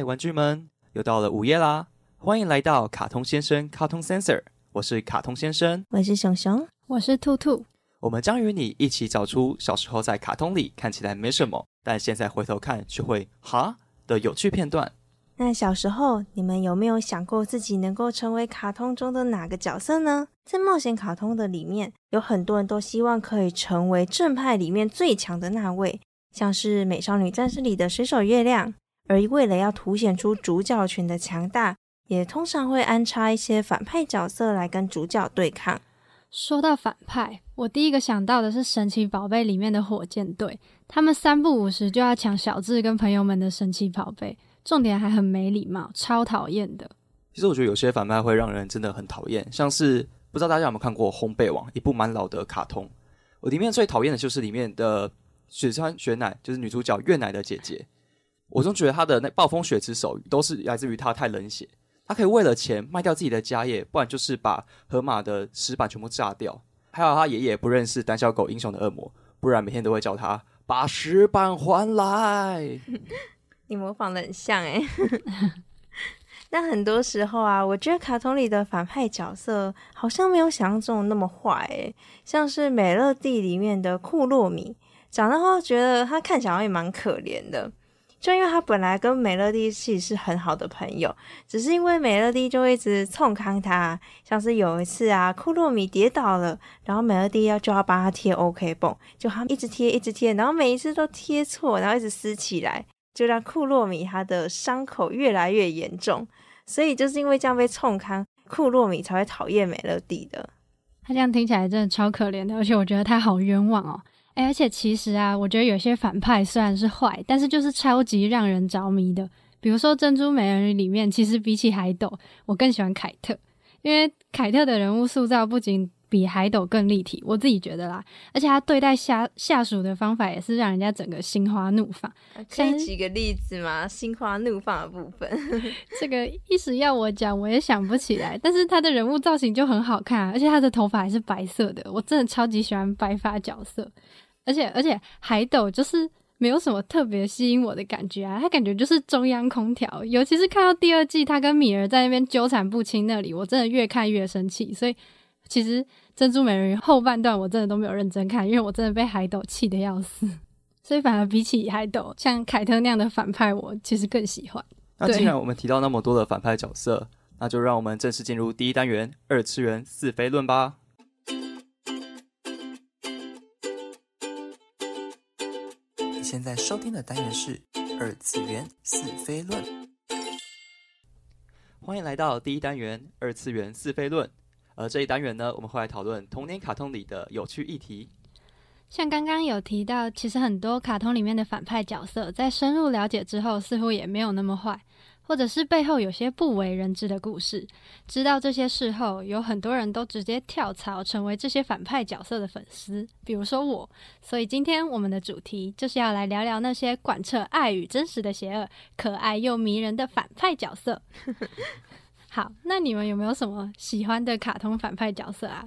嗨，玩具们，又到了午夜啦！欢迎来到卡通先生 （Cartoon Sensor），我是卡通先生，我是熊熊，我是兔兔。我们将与你一起找出小时候在卡通里看起来没什么，但现在回头看却会哈的有趣片段。那小时候你们有没有想过自己能够成为卡通中的哪个角色呢？在冒险卡通的里面，有很多人都希望可以成为正派里面最强的那位，像是美少女战士里的水手月亮。而为了要凸显出主角群的强大，也通常会安插一些反派角色来跟主角对抗。说到反派，我第一个想到的是神奇宝贝里面的火箭队，他们三不五时就要抢小智跟朋友们的神奇宝贝。重点还很没礼貌，超讨厌的。其实我觉得有些反派会让人真的很讨厌，像是不知道大家有没有看过《烘焙王》，一部蛮老的卡通。我里面最讨厌的就是里面的雪川雪乃，就是女主角月乃的姐姐。我总觉得他的那暴风雪之手都是来自于他太冷血，他可以为了钱卖掉自己的家业，不然就是把河马的石板全部炸掉。还有他爷爷不认识胆小狗英雄的恶魔，不然每天都会叫他把石板还来。你模仿的很像诶。但很多时候啊，我觉得卡通里的反派角色好像没有想象中那么坏诶，像是美乐蒂里面的库洛米，长大后觉得他看起来也蛮可怜的，就因为他本来跟美乐蒂其实是很好的朋友，只是因为美乐蒂就一直冲康他，像是有一次啊，库洛米跌倒了，然后美乐蒂要就要帮他贴 OK 绷，就他一直贴一直贴，然后每一次都贴错，然后一直撕起来。就让库洛米他的伤口越来越严重，所以就是因为这样被冲康，库洛米才会讨厌美乐蒂的。他这样听起来真的超可怜的，而且我觉得他好冤枉哦。哎，而且其实啊，我觉得有些反派虽然是坏，但是就是超级让人着迷的。比如说《珍珠美人鱼》里面，其实比起海斗，我更喜欢凯特，因为凯特的人物塑造不仅比海斗更立体，我自己觉得啦。而且他对待下下属的方法也是让人家整个心花怒放。可以举个例子吗？心花怒放的部分，这个一时要我讲我也想不起来。但是他的人物造型就很好看，而且他的头发还是白色的，我真的超级喜欢白发角色。而且而且海斗就是没有什么特别吸引我的感觉啊，他感觉就是中央空调。尤其是看到第二季他跟米儿在那边纠缠不清那里，我真的越看越生气。所以其实。珍珠美人鱼后半段我真的都没有认真看，因为我真的被海斗气得要死，所以反而比起海斗，像凯特那样的反派，我其实更喜欢。那既然我们提到那么多的反派角色，那就让我们正式进入第一单元——二次元四非论吧。现在收听的单元是二次元四非论，欢迎来到第一单元二次元四非论。而这一单元呢，我们会来讨论童年卡通里的有趣议题。像刚刚有提到，其实很多卡通里面的反派角色，在深入了解之后，似乎也没有那么坏，或者是背后有些不为人知的故事。知道这些事后，有很多人都直接跳槽成为这些反派角色的粉丝，比如说我。所以今天我们的主题就是要来聊聊那些贯彻爱与真实的邪恶、可爱又迷人的反派角色。好，那你们有没有什么喜欢的卡通反派角色啊？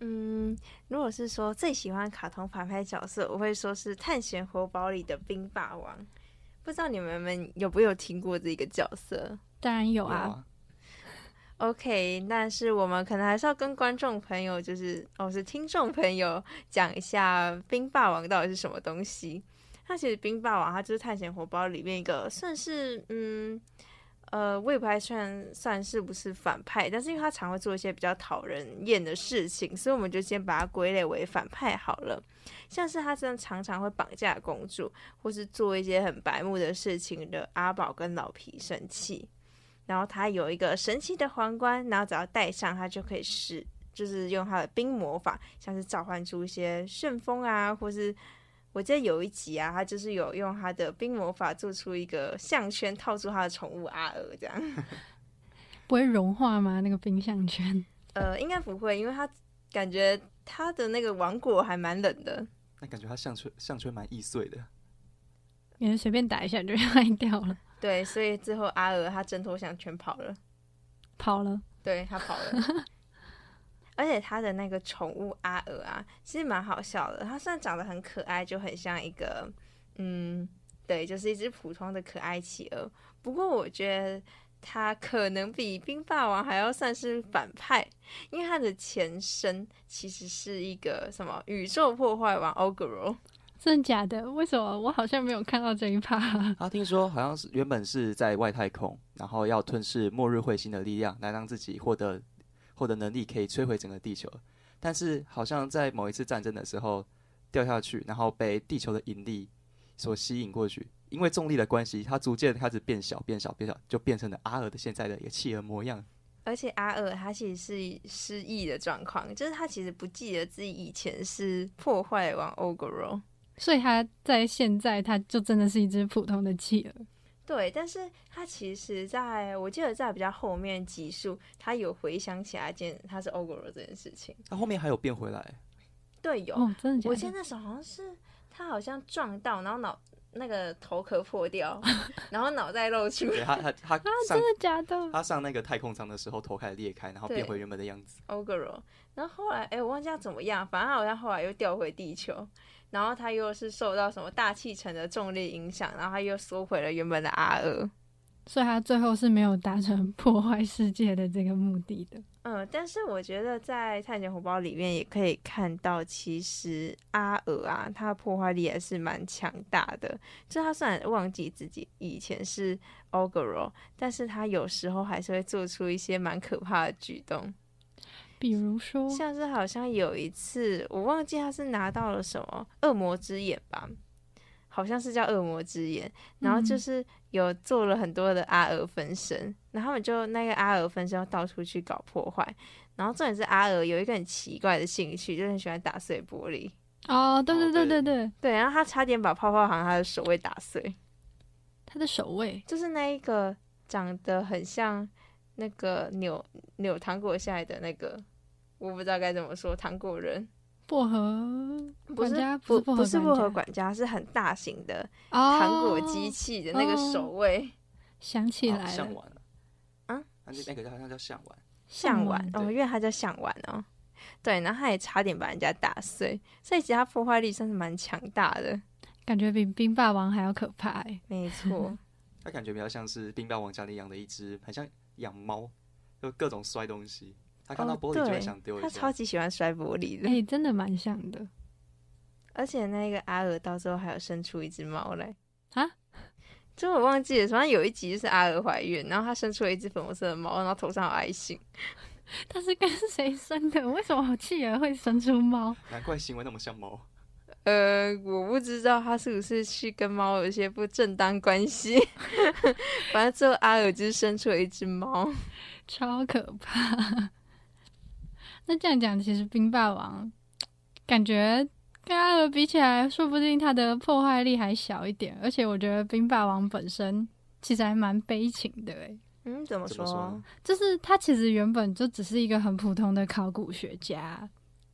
嗯，如果是说最喜欢卡通反派角色，我会说是《探险活宝》里的冰霸王。不知道你们们有没有听过这个角色？当然有啊。OK，但是我们可能还是要跟观众朋友，就是哦，是听众朋友讲一下冰霸王到底是什么东西。它其实冰霸王，它就是《探险活包》里面一个算是嗯。呃，我也不太算算是不是反派，但是因为他常会做一些比较讨人厌的事情，所以我们就先把他归类为反派好了。像是他真的常常会绑架公主，或是做一些很白目的事情的阿宝跟老皮生气。然后他有一个神奇的皇冠，然后只要戴上，他就可以使，就是用他的冰魔法，像是召唤出一些旋风啊，或是。我记得有一集啊，他就是有用他的冰魔法做出一个项圈，套住他的宠物阿尔，这样 不会融化吗？那个冰项圈？呃，应该不会，因为他感觉他的那个王国还蛮冷的。那感觉他项圈项圈蛮易碎的，感觉随便打一下就 坏掉了。对，所以最后阿尔他挣脱项圈跑了，跑了，对他跑了。而且他的那个宠物阿尔啊，其实蛮好笑的。它虽然长得很可爱，就很像一个嗯对，就是一只普通的可爱企鹅。不过我觉得它可能比冰霸王还要算是反派，因为它的前身其实是一个什么宇宙破坏王 Ogro。真的假的？为什么我好像没有看到这一趴？他听说好像是原本是在外太空，然后要吞噬末日彗星的力量，来让自己获得获得能力，可以摧毁整个地球。但是好像在某一次战争的时候掉下去，然后被地球的引力所吸引过去，因为重力的关系，它逐渐开始变小、变小、变小，就变成了阿尔的现在的一个企鹅模样。而且阿尔他其实是失忆的状况，就是他其实不记得自己以前是破坏王 Ogro。所以他在现在，他就真的是一只普通的企鹅。对，但是他其实在我记得在比较后面集数，他有回想起来件他是 Ogre 这件事情。他后面还有变回来。对，有。哦，真的假的？我记得那时候好像是他好像撞到，然后脑那个头壳破掉，然后脑袋露出。对，他他 他真的假的？他上那个太空舱的时候，头开始裂开，然后变回原本的样子。Ogre，然后后来哎，我忘记他怎么样，反正好像后来又掉回地球。然后他又是受到什么大气层的重力影响，然后他又缩回了原本的阿尔，所以他最后是没有达成破坏世界的这个目的的。嗯，但是我觉得在探险红包里面也可以看到，其实阿尔啊，他的破坏力也是蛮强大的。就他虽然忘记自己以前是 Ogre，但是他有时候还是会做出一些蛮可怕的举动。比如说，像是好像有一次，我忘记他是拿到了什么恶魔之眼吧，好像是叫恶魔之眼，然后就是有做了很多的阿尔分身，然后他们就那个阿尔分身要到处去搞破坏，然后重点是阿尔有一个很奇怪的兴趣，就很喜欢打碎玻璃。哦，对对对对对。对，然后他差点把泡泡糖他的手位打碎，他的手位。就是那一个长得很像。那个扭扭糖果下来的那个，我不知道该怎么说。糖果人，薄荷管家不不是薄荷管家，是很大型的糖果机器的那个守卫。想起来了，象丸啊，那个好像叫象丸。象丸哦，因为它叫象丸哦。对，然后他也差点把人家打碎，所以其实他破坏力算是蛮强大的，感觉比冰霸王还要可怕。没错，他感觉比较像是冰霸王家里养的一只，很像。养猫就各种摔东西，他看到玻璃就会想丢。他超级喜欢摔玻璃的，哎，真的蛮像的。而且那个阿尔到最后还有生出一只猫来啊！就我忘记了，反正有一集就是阿尔怀孕，然后她生出了一只粉红色的猫，然后头上有爱心。他是跟谁生的？为什么企鹅会生出猫？难怪行为那么像猫。呃，我不知道他是不是去跟猫有一些不正当关系。反正最后阿尔就是生出了一只猫，超可怕。那这样讲，其实冰霸王感觉跟阿尔比起来，说不定他的破坏力还小一点。而且我觉得冰霸王本身其实还蛮悲情的，诶。嗯，怎么说？就是他其实原本就只是一个很普通的考古学家。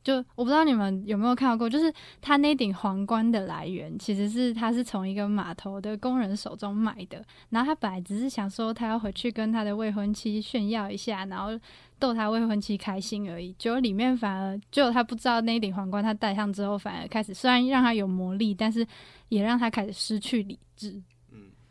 就我不知道你们有没有看到过，就是他那顶皇冠的来源，其实是他是从一个码头的工人手中买的。然后他本来只是想说，他要回去跟他的未婚妻炫耀一下，然后逗他未婚妻开心而已。结果里面反而，就他不知道那顶皇冠他戴上之后，反而开始虽然让他有魔力，但是也让他开始失去理智。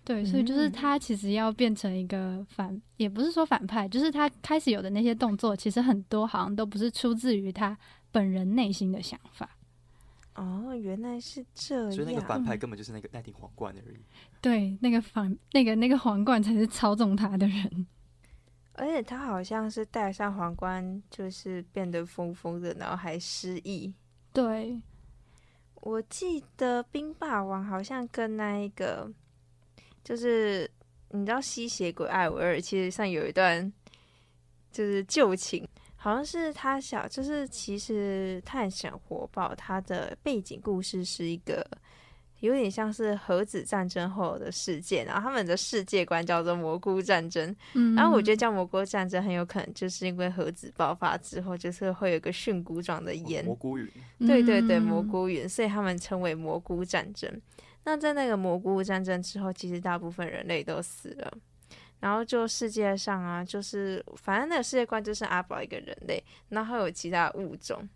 嗯，对，所以就是他其实要变成一个反，也不是说反派，就是他开始有的那些动作，其实很多好像都不是出自于他。本人内心的想法哦，原来是这样，所以那个反派根本就是那个戴顶皇冠而已。对，那个反那个那个皇冠才是操纵他的人，而且他好像是戴上皇冠，就是变得疯疯的，然后还失忆。对，我记得冰霸王好像跟那一个，就是你知道吸血鬼艾维尔，其实上有一段就是旧情。好像是他小，就是其实《探险活宝》它的背景故事是一个有点像是核子战争后的事件，然后他们的世界观叫做蘑菇战争。嗯，然后我觉得叫蘑菇战争很有可能就是因为核子爆发之后，就是会有个蕈菇状的烟，蘑菇云。对对对，蘑菇云，所以他们称为蘑菇战争。那在那个蘑菇战争之后，其实大部分人类都死了。然后就世界上啊，就是反正那个世界观就是阿宝一个人类，然后还有其他物种，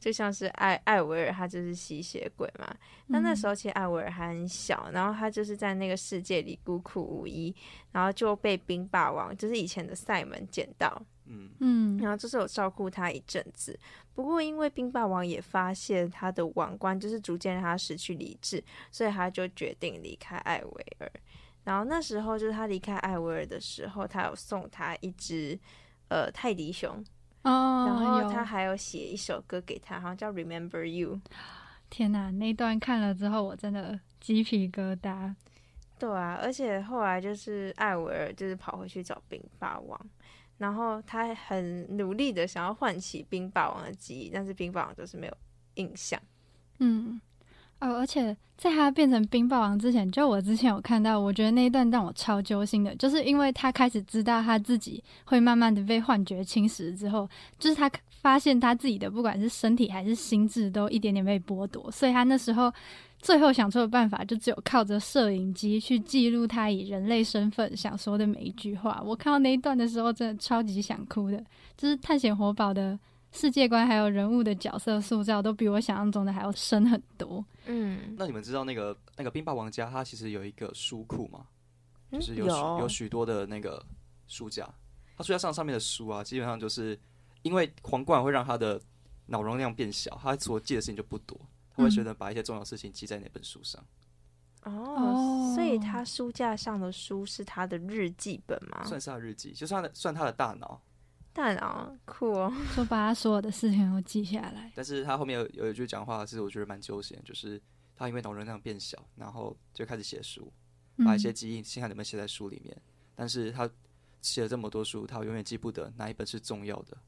就像是艾艾维尔，他就是吸血鬼嘛。那那时候候其实艾维尔还很小，然后他就是在那个世界里孤苦无依，然后就被冰霸王，就是以前的赛门捡到，嗯，嗯然后就是有照顾他一阵子。不过因为冰霸王也发现他的王冠就是逐渐让他失去理智，所以他就决定离开艾维尔。然后那时候就是他离开艾维尔的时候，他有送他一只呃泰迪熊，哦，然后他还有写一首歌给他，好像叫《Remember You》。天哪，那段看了之后，我真的鸡皮疙瘩。对啊，而且后来就是艾维尔就是跑回去找冰霸王，然后他很努力的想要唤起冰霸王的记忆，但是冰霸王就是没有印象。嗯，哦，而且在他变成冰霸王之前，就我之前有看到，我觉得那一段让我超揪心的，就是因为他开始知道他自己会慢慢的被幻觉侵蚀之后，就是他发现他自己的不管是身体还是心智都一点点被剥夺，所以他那时候最后想出的办法就只有靠着摄影机去记录他以人类身份想说的每一句话。我看到那一段的时候，真的超级想哭的，就是探险活宝的。世界观还有人物的角色塑造都比我想象中的还要深很多。嗯，那你们知道那个那个冰霸王家，它其实有一个书库吗？嗯就是有许有许多的那个书架，它书架上上面的书啊，基本上就是因为皇冠会让他的脑容量变小，他所记的事情就不多，他会选择把一些重要事情记在那本书上。哦，哦所以他书架上的书是他的日记本吗？算是他的日记，就算他的算他的大脑。大脑酷哦，就把他所有的事情都记下来。但是他后面有有一句讲话是我觉得蛮揪心，就是他因为脑容量变小，然后就开始写书，把一些嗯记忆、心海里面写在书里面。但是他写了这么多书，他永远记不得哪一本是重要的。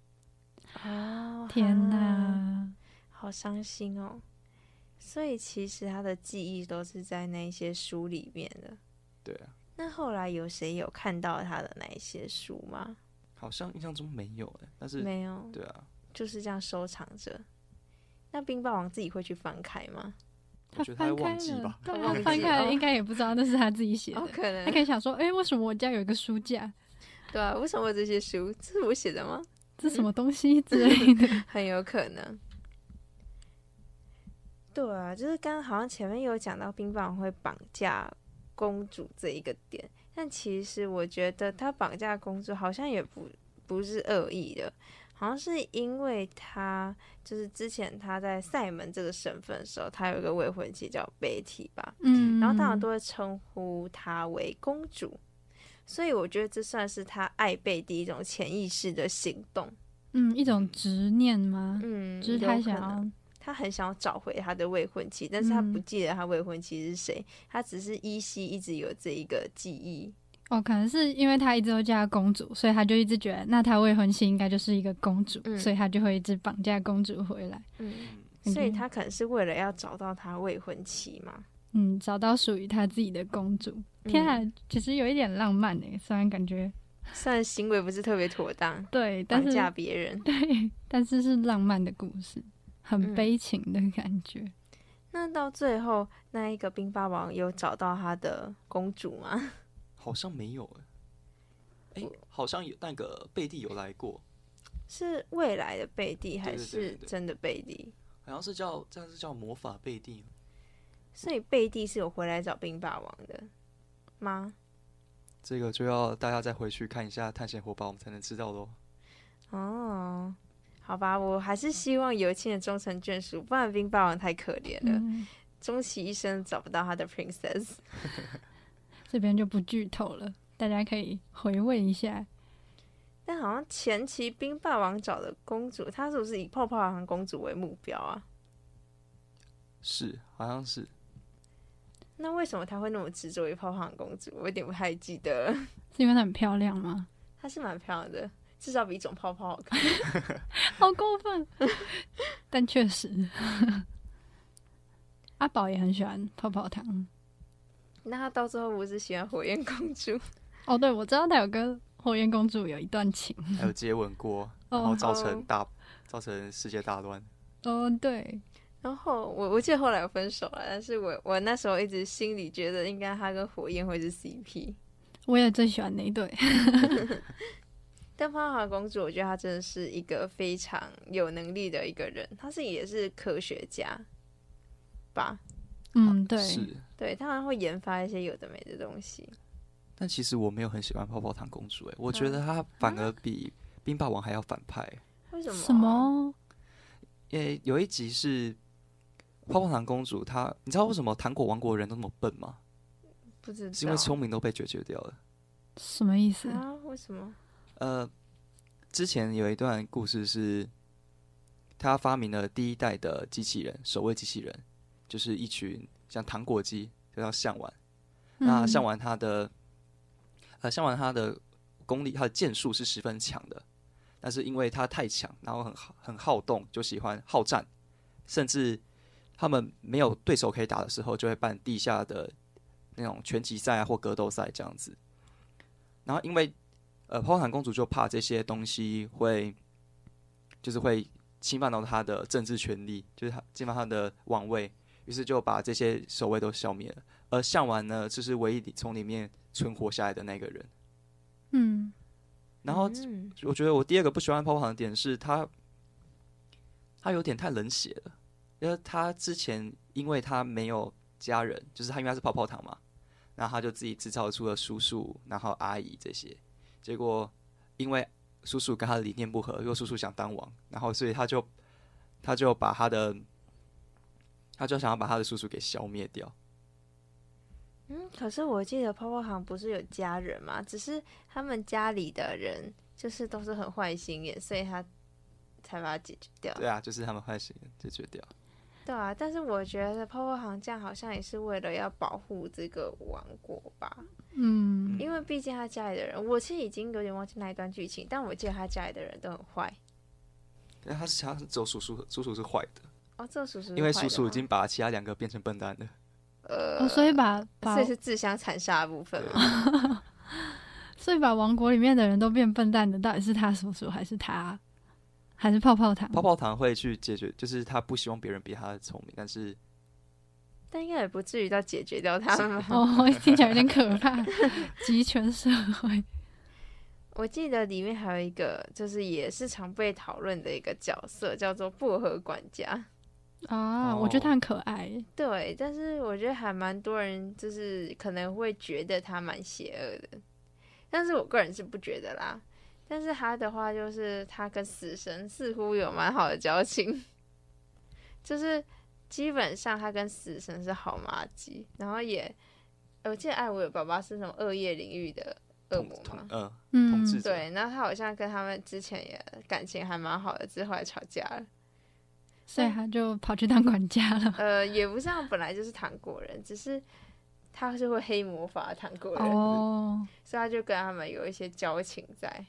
哦，天哈，哪，好伤心哦。所以其实他的记忆都是在那些书里面的。对啊，那后来有谁有看到他的那一些书吗？好像印象中没有哎、但是没有，对啊，就是这样收藏着。那冰霸王自己会去翻开吗？我觉得他会翻开了忘记吧。对啊，忘记翻开应该也不知道那是他自己写哦，的。可他可以想说，哎、为什么我家有一个书架？对啊，为什么有这些书？这是我写的吗？这什么东西之类的？很有可能。对啊，就是刚刚好像前面有讲到冰霸王会绑架公主这一个点，但其实我觉得他绑架公主好像也不不是恶意的，好像是因为他就是之前他在赛门这个身份的时候，他有一个未婚妻叫贝蒂吧，嗯，然后大家都会称呼她为公主，所以我觉得这算是他爱贝蒂一种潜意识的行动。嗯一种执念吗？嗯，就是他想要他很想要找回他的未婚妻，但是他不嗯记得他未婚妻是谁，他只是依稀一直有这一个记忆。哦，可能是因为他一直都叫她公主，所以他就一直觉得那他未婚妻应该就是一个公主，嗯所以他就会一直绑架公主回来。嗯，嗯，所以他可能是为了要找到他未婚妻嘛。嗯，找到属于他自己的公主。天啊，其实有一点浪漫诶，虽然感觉 虽然行为不是特别妥当，对，但是绑架别人。对，但是是浪漫的故事，很嗯悲情的感觉。那到最后，那一个冰霸王有找到他的公主吗？好像没有哎、哎、好像有那个贝蒂有来过，是未来的贝蒂还是真的贝蒂？好像是叫这样是叫魔法贝蒂，所以贝蒂是有回来找冰霸王的吗？这个就要大家再回去看一下《探险火宝》，我们才能知道喽。哦，好吧，我还是希望有情人终成眷属，不然冰霸王太可怜了，嗯，终其一生找不到他的 princess。这边就不剧透了，大家可以回味一下。但好像前期冰霸王找的公主，她是不是以泡泡糖公主为目标啊？是，好像是。那为什么他会那么执着于泡泡糖公主？我有点不太记得了。是因为她很漂亮吗？她是蛮漂亮的，至少比一种泡泡好看。好过分，但确实，阿宝也很喜欢泡泡糖。那他到最后不是喜欢火焰公主？哦，对，我知道他有跟火焰公主有一段情。还有接吻过，哦然后造哦成大造成世界大乱。哦，对，然后我我记得后来有分手了，但是我我那时候一直心里觉得应该他跟火焰会是 CP。我也最喜欢那一对。但泡泡糖公主，我觉得她真的是一个非常有能力的一个人，她是也是科学家吧？嗯，对，是。对，她好像会研发一些有的没的东西。但其实我没有很喜欢泡泡糖公主，哎，我觉得她反而比冰霸王还要反派。为什么？什么？因为有一集是泡泡糖公主，她你知道为什么糖果王国的人都那么笨吗？不知道，是因为聪明都被解决掉了。什么意思啊？为什么？呃，之前有一段故事是，他发明了第一代的机器人，守卫机器人，就是一群像糖果机，就叫向丸。那向丸他的，呃，向丸他的功力，他的剑术是十分强的，但是因为他太强，然后很很好动，就喜欢好战，甚至他们没有对手可以打的时候，就会办地下的那种拳击赛啊或格斗赛这样子。然后因为呃，泡泡糖公主就怕这些东西会，就是会侵犯到她的政治权利，就是她侵犯她的王位，于是就把这些守卫都消灭了。而向丸呢，就是唯一从里面存活下来的那个人。嗯，然后我觉得我第二个不喜欢泡泡糖的点是，他他有点太冷血了，因为他之前因为他没有家人，就是他因为他是泡泡糖嘛，然后他就自己制造出了叔叔，然后阿姨这些。结果，因为叔叔跟他的理念不合，因为叔叔想当王，然后所以他就他就把他的，他就想要把他的叔叔给消灭掉。嗯，可是我记得泡泡糖不是有家人嘛？只是他们家里的人就是都是很坏心眼，所以他才把它解决掉。对啊，就是他们坏心眼解决掉。对啊，但是我觉得泡泡糖这样好像也是为了要保护这个王国吧。嗯，因为毕竟他家里的人，我其实已经有点忘记那一段剧情，但我记得他家里的人都很坏。那，他是他是只有叔叔，叔叔是坏的。哦，这叔叔因为叔叔已经把其他两个变成笨蛋了。呃，所以 把所以是自相残杀的部分嘛。所以把王国里面的人都变笨蛋的，到底是他叔叔还是他？还是泡泡糖？泡泡糖会去解决，就是他不希望别人比他聪明，但是。但应该也不至于到解决掉他们吧 哦，听起来有点可怕。集权社会，我记得里面还有一个，就是也是常被讨论的一个角色，叫做薄荷管家。啊，我觉得他很可爱。对，但是我觉得还蛮多人就是可能会觉得他蛮邪恶的，但是我个人是不觉得啦。但是他的话，就是他跟死神似乎有蛮好的交情，就是。基本上他跟死神是好妈鸡，然后也，我记得艾薇尔爸爸是什么恶业领域的恶魔嘛，嗯，对，然后他好像跟他们之前也感情还蛮好的，之后来吵架了，所以他就跑去当管家了。呃，也不像本来就是糖果人，只是他是会黑魔法糖果人，哦，所以他就跟他们有一些交情在。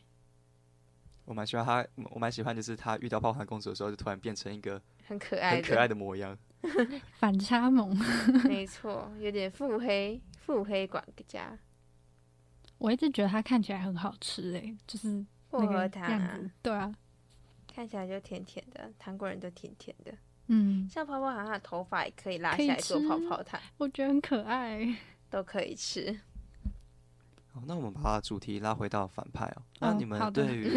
我蛮喜欢他，我蛮喜欢就是他遇到泡泡公主的时候，就突然变成一个很可爱、很可爱的模样。反差萌，没错，有点腹黑，腹黑管家。我一直觉得它看起来很好吃诶，就是薄荷糖，对啊，看起来就甜甜的，糖果人都甜甜的。嗯，像泡泡糖，它的头发也可以拉下来做泡泡糖，我觉得很可爱，都可以吃。好，那我们把主题拉回到反派哦。那你们对于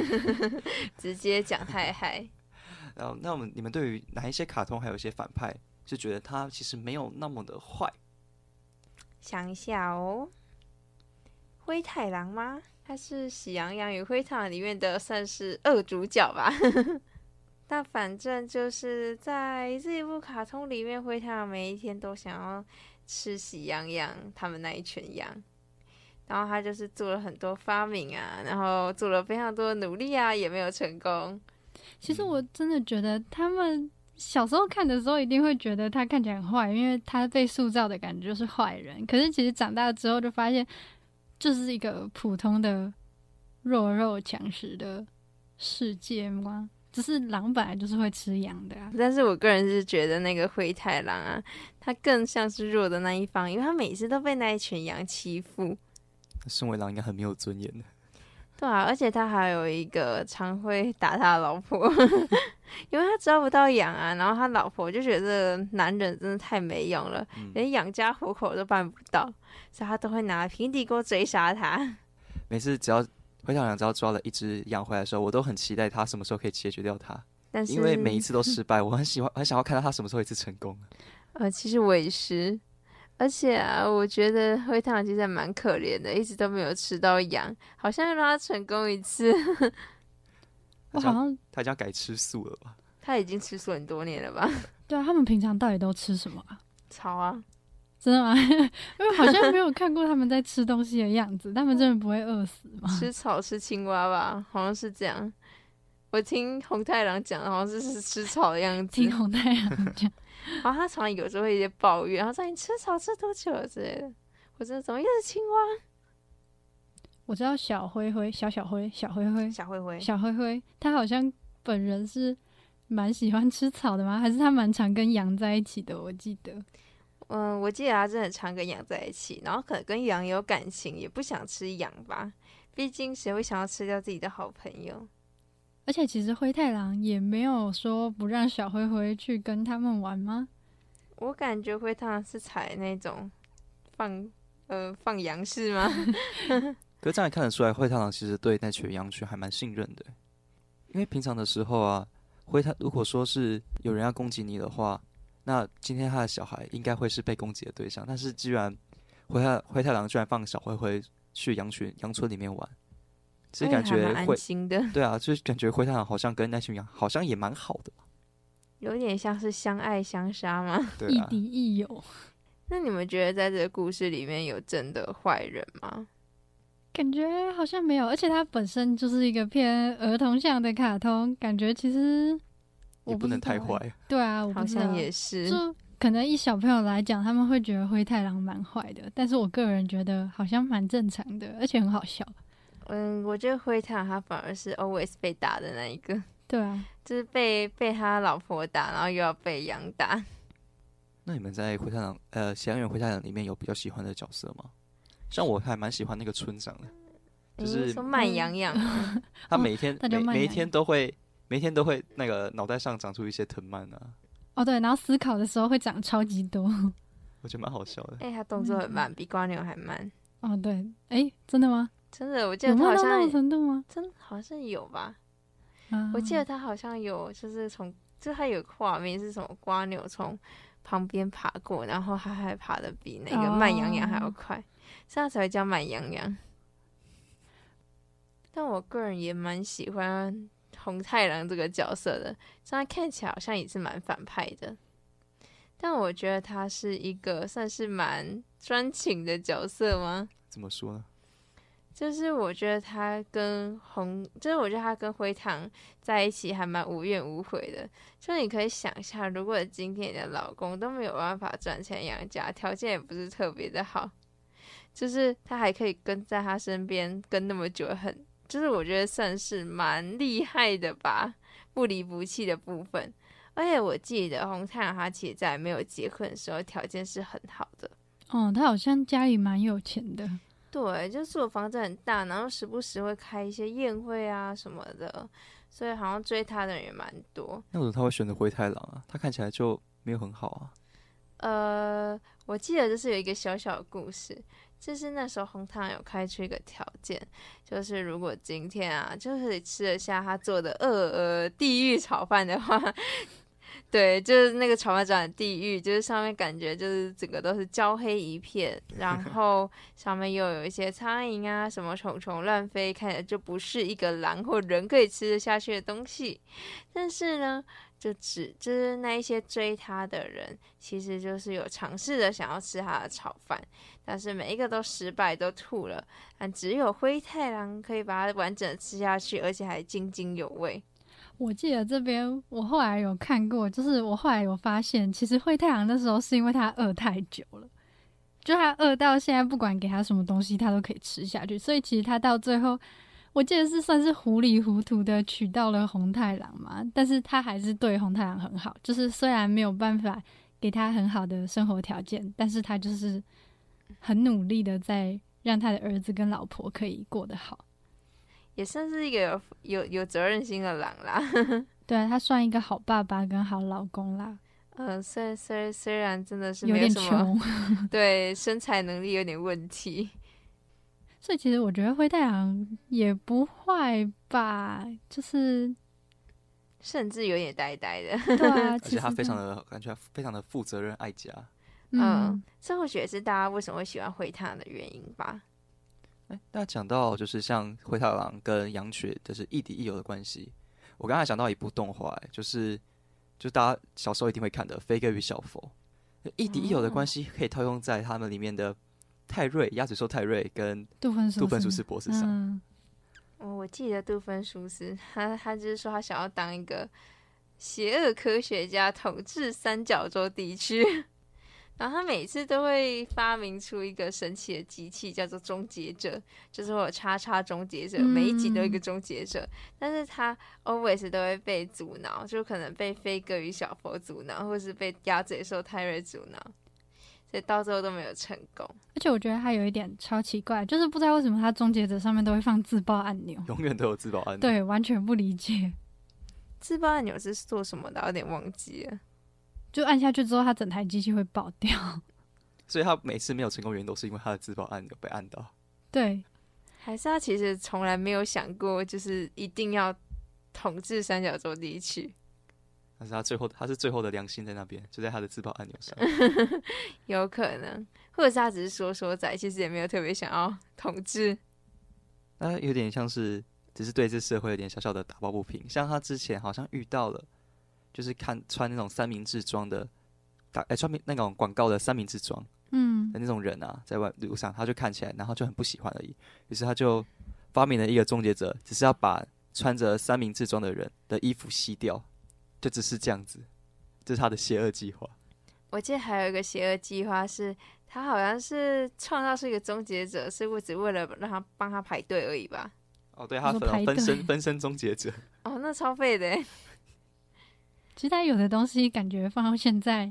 直接讲太嗨。然后，那我们你们对于哪一些卡通还有一些反派？就觉得他其实没有那么的坏。想一下哦，灰太狼吗？他是《喜羊羊与灰太狼》里面的算是二主角吧。但反正就是在这一部卡通里面，灰太狼每一天都想要吃喜羊羊他们那一群羊，然后他就是做了很多发明啊，然后做了非常多的努力啊，也没有成功。其实我真的觉得他们。小时候看的时候，一定会觉得他看起来很坏，因为他被塑造的感觉就是坏人。可是其实长大之后就发现，就是一个普通的弱肉强食的世界吗？只是狼本来就是会吃羊的啊。但是我个人是觉得那个灰太狼啊，他更像是弱的那一方，因为他每次都被那一群羊欺负。身为狼应该很没有尊严的。对啊，而且他还有一个常会打他的老婆，因为他抓不到羊啊，然后他老婆就觉得男人真的太没用了，连养家糊口都办不到，所以他都会拿平底锅追杀他。每次只要灰太狼只要抓了一只羊回来的时候，我都很期待他什么时候可以解决掉它，但是因为每一次都失败，我很喜欢很想要看到他什么时候一次成功。呃，其实我也是，而且啊，我觉得灰太狼其实还蛮可怜的，一直都没有吃到羊，好像要让他成功一次。我好像它已经要改吃素了吧？他已经吃素很多年了吧？对啊，他们平常到底都吃什么啊？草啊，真的吗？因为好像没有看过他们在吃东西的样子，他们真的不会饿死吗？吃草吃青蛙吧，好像是这样。我听红太狼讲，好像是是吃草的样子。听红太狼讲，然后他常常有时候会一些抱怨，然后说你吃草吃多久了之类的。我说怎么又是青蛙？我知道小灰灰，小小灰，小灰灰，小灰灰，小灰灰，他好像本人是蛮喜欢吃草的吗？还是他蛮常跟羊在一起的？我记得，嗯，我记得他真的很常跟羊在一起，然后可能跟羊有感情，也不想吃羊吧。毕竟谁会想要吃掉自己的好朋友？而且其实灰太狼也没有说不让小灰灰去跟他们玩吗？我感觉灰太狼是采那种放呃放羊式吗？可是这样也看得出来，灰太狼其实对那群羊群还蛮信任的，因为平常的时候啊，灰太如果说是有人要攻击你的话，那今天他的小孩应该会是被攻击的对象。但是居然灰太灰太狼居然放小灰灰去羊群羊村里面玩，其实感觉会安心的，对啊，就是感觉灰太狼好像跟那群羊好像也蛮好的，有点像是相爱相杀吗？对啊。亦敌亦友，那你们觉得在这个故事里面有真的坏人吗？感觉好像没有。而且它本身就是一个偏儿童向的卡通，感觉其实我也不能太坏，对啊，我好像也是，就可能以小朋友来讲，他们会觉得灰太狼蛮坏的，但是我个人觉得好像蛮正常的，而且很好笑。嗯，我觉得灰太狼他反而是 always 被打的那一个，对啊，就是被被他老婆打，然后又要被羊打。那你们在灰太狼呃《喜羊羊灰太狼》里面有比较喜欢的角色吗？像我还蛮喜欢那个村长的，就是你说慢羊羊吗，他每天、那就每每天都会每天都会那个脑袋上长出一些藤蔓啊，哦对，然后思考的时候会长超级多。我觉得蛮好笑的。哎、他动作很慢，比瓜牛还慢。哦对，诶，真的吗？真的，我记得他好像程度吗？真好像有吧？啊我记得他好像有，就是从就他有个画面是什么瓜牛从旁边爬过，然后他还爬的比那个慢羊羊还要哦快，这样才会叫慢羊羊。但我个人也蛮喜欢红太狼这个角色的，虽然看起来好像也是蛮反派的，但我觉得他是一个算是蛮专情的角色吗？怎么说呢？就是我觉得他跟红，就是我觉得他跟灰糖在一起还蛮无怨无悔的。就你可以想一下，如果今天你的老公都没有办法赚钱养家，条件也不是特别的好，就是他还可以跟在他身边跟那么久，很就是我觉得算是蛮厉害的吧，不离不弃的部分。而且我记得红太阳他其实在没有结婚的时候条件是很好的。哦，他好像家里蛮有钱的。对，就住的房子很大，然后时不时会开一些宴会啊什么的，所以好像追他的人也蛮多。那为什么他会选择灰太狼啊？他看起来就没有很好啊。呃，我记得就是有一个小小的故事，就是那时候红太狼有开出一个条件，就是如果今天啊，就是吃得下他做的恶呃地狱炒饭的话，对，就是那个炒饭长的地狱，就是上面感觉就是整个都是焦黑一片，然 后上面又有一些苍蝇啊，什么虫虫乱飞，看起来就不是一个狼或人可以吃得下去的东西。但是呢，就只就是那一些追他的人，其实就是有尝试着想要吃他的炒饭，但是每一个都失败，都吐了。但只有灰太狼可以把它完整的吃下去，而且还津津有味。我记得这边我后来有看过，就是我后来有发现，其实灰太狼那时候是因为他饿太久了，就他饿到现在不管给他什么东西，他都可以吃下去，所以其实他到最后，我记得是算是糊里糊涂的娶到了红太狼嘛，但是他还是对红太狼很好，就是虽然没有办法给他很好的生活条件，但是他就是很努力的在让他的儿子跟老婆可以过得好。也算是一个有有有责任心的狼啦。对啊，他算一个好爸爸跟好老公啦，嗯，虽虽虽然真的是有点没什么，穷。对身材能力有点问题。所以其实我觉得灰太狼也不坏吧，就是甚至有点呆呆的。对啊，而其实且他非常的感觉非常的负责任爱家。嗯嗯，，这或许也是大家为什么会喜欢灰太狼的原因吧。哎，那讲到就是像灰太狼跟羊雪就是亦敌亦友的关系，我刚才想到一部动画、哎，就是就大家小时候一定会看的《飞哥与小佛》，亦敌亦友的关系可以套用在他们里面的泰瑞鸭嘴兽泰瑞跟杜芬舒杜芬舒斯斯博士上。嗯，哦，我记得杜芬舒斯，他他就是说他想要当一个邪恶科学家，统治三角洲地区。然后他每次都会发明出一个神奇的机器，叫做终结者，就是会有叉叉终结者，每一集都有一个终结者。但是他 always 都会被阻挠，就可能被飞哥与小佛阻挠，或是被鸭嘴兽泰瑞阻挠，所以到最后都没有成功。而且我觉得他有一点超奇怪，就是不知道为什么他终结者上面都会放自爆按钮，永远都有自爆按钮。，对，完全不理解。自爆按钮是做什么的？有点忘记了。就按下去之后，他整台机器会爆掉。所以他每次没有成功原因都是因为他的自爆按钮被按到。对，还是他其实从来没有想过，就是一定要统治三角洲地区。但是他最后他是最后的良心在那边，就在他的自爆按钮上。有可能，或者是他只是说说仔，其实也没有特别想要统治。那有点像是只是对这社会有点小小的打抱不平。像他之前好像遇到了，就是看穿那种三明治装的，打哎、穿那种广告的三明治装嗯的那种人啊，在外路上他就看起来，然后就很不喜欢而已。于是他就发明了一个终结者，只是要把穿着三明治装的人的衣服吸掉，就只是这样子。这是他的邪恶计划。我记得还有一个邪恶计划是，他好像是创造出一个终结者，是为只为了让他帮他排队而已吧？哦，对，他分说排队分身分身终结者。哦，那超废的欸。其实他有的东西感觉放到现在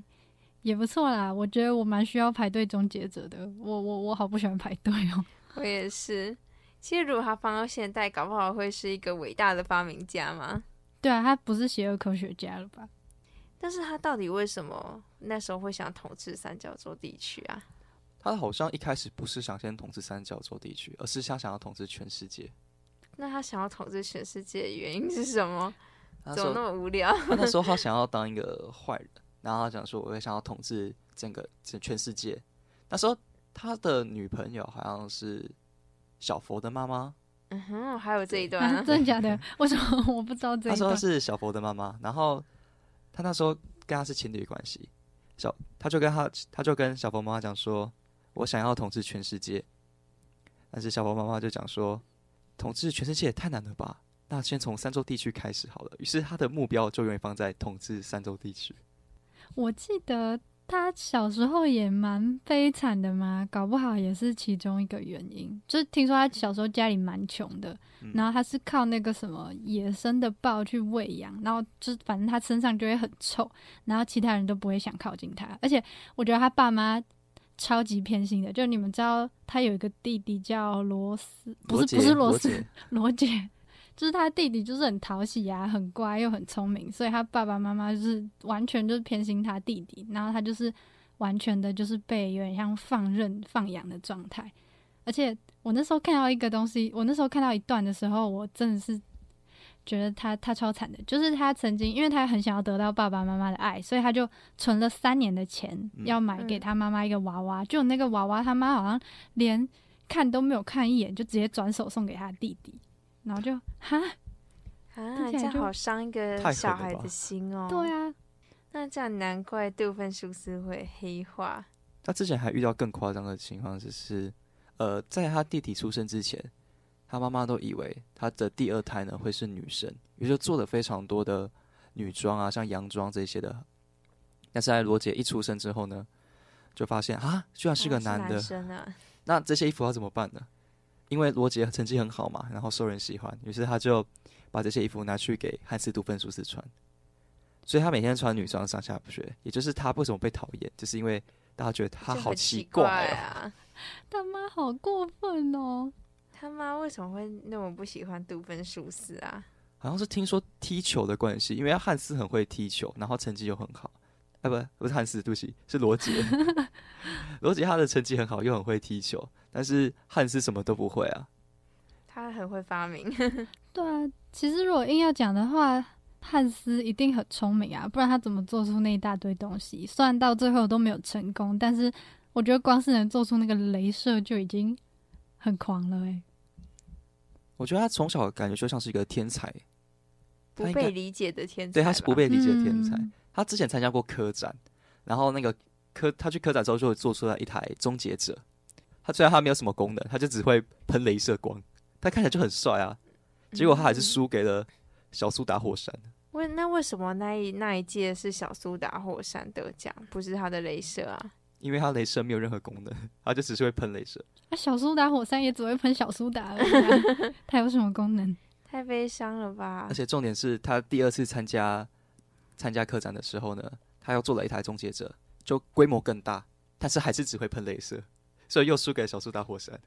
也不错啦。我觉得我蛮需要排队终结者的，我我我好不喜欢排队哦。我也是。其实如果他放到现代，搞不好会是一个伟大的发明家嘛。对啊，他不是邪恶科学家了吧？但是他到底为什么那时候会想统治三角洲地区啊？他好像一开始不是想先统治三角洲地区，而是他想要统治全世界。那他想要统治全世界的原因是什么？怎么那么无聊？他那时候 他想要当一个坏人，然后他讲说我也想要统治整个整全世界。那时候他的女朋友好像是小佛的妈妈，嗯哼，还有这一段真的假的？为什么我不知道这他说他？是小佛的妈妈，然后他那时候跟他是情侣关系，小他就跟他他就跟小佛妈妈讲说，我想要统治全世界，但是小佛妈妈就讲说，统治全世界也太难了吧。那先从三洲地区开始好了。于是他的目标就永远放在统治三洲地区。我记得他小时候也蛮悲惨的嘛，搞不好也是其中一个原因。就是听说他小时候家里蛮穷的，嗯然后他是靠那个什么野生的豹去喂养，然后就反正他身上就会很臭，然后其他人都不会想靠近他。而且我觉得他爸妈超级偏心的，就你们知道他有一个弟弟叫罗斯，不是不是罗斯，罗杰，就是他弟弟，就是很讨喜啊，很乖又很聪明，所以他爸爸妈妈就是完全就是偏心他弟弟，然后他就是完全的就是被有点像放任放养的状态。而且我那时候看到一个东西，我那时候看到一段的时候，我真的是觉得他他超惨的，就是他曾经因为他很想要得到爸爸妈妈的爱，所以他就存了三年的钱嗯要买给他妈妈一个娃娃，就那个娃娃他妈好像连看都没有看一眼，就直接转手送给他弟弟，然后就哈，啊，这样好伤一个小孩的心哦。对，啊，那这样难怪杜芬舒斯会黑化。他之前还遇到更夸张的情况，就是呃，在他弟弟出生之前，他妈妈都以为他的第二胎呢会是女生，于是就做了非常多的女装啊，像洋装这些的。但是在罗杰一出生之后呢，就发现啊，居然是个啊男的男，生啊，那这些衣服要怎么办呢？因为罗杰成绩很好嘛，然后受人喜欢，于是他就把这些衣服拿去给汉斯·杜芬舒斯穿，所以他每天穿女装上下学。也就是他为什么被讨厌，就是因为大家觉得他好奇怪哦。啊。他妈好过分哦！他妈为什么会那么不喜欢杜芬舒斯啊？好像是听说踢球的关系，因为汉斯很会踢球，然后成绩又很好。啊，不，不是汉斯，对不起，是罗杰。罗杰他的成绩很好，又很会踢球，但是汉斯什么都不会啊。他很会发明，对啊，其实如果硬要讲的话，汉斯一定很聪明啊，不然他怎么做出那一大堆东西？虽然到最后都没有成功，但是我觉得光是能做出那个镭射就已经很狂了诶、我觉得他从小感觉就像是一个天才，不被理解的天才。对，他是不被理解的天才。嗯他之前参加过科展，然后那个科他去科展之后就做出了一台终结者。他虽然他没有什么功能，他就只会喷镭射光，他看起来就很帅啊。结果他还是嗯输给了小苏打火山。为那为什么那一那一届是小苏打火山得奖，不是他的镭射啊？因为他镭射没有任何功能，他就只是会喷镭射。啊，小苏打火山也只会喷小苏打而已、啊，它有什么功能？太悲伤了吧而！且重点是他第二次参加参加科展的时候呢，他又做了一台终结者，就规模更大，但是还是只会喷镭射，所以又输给小苏打火山。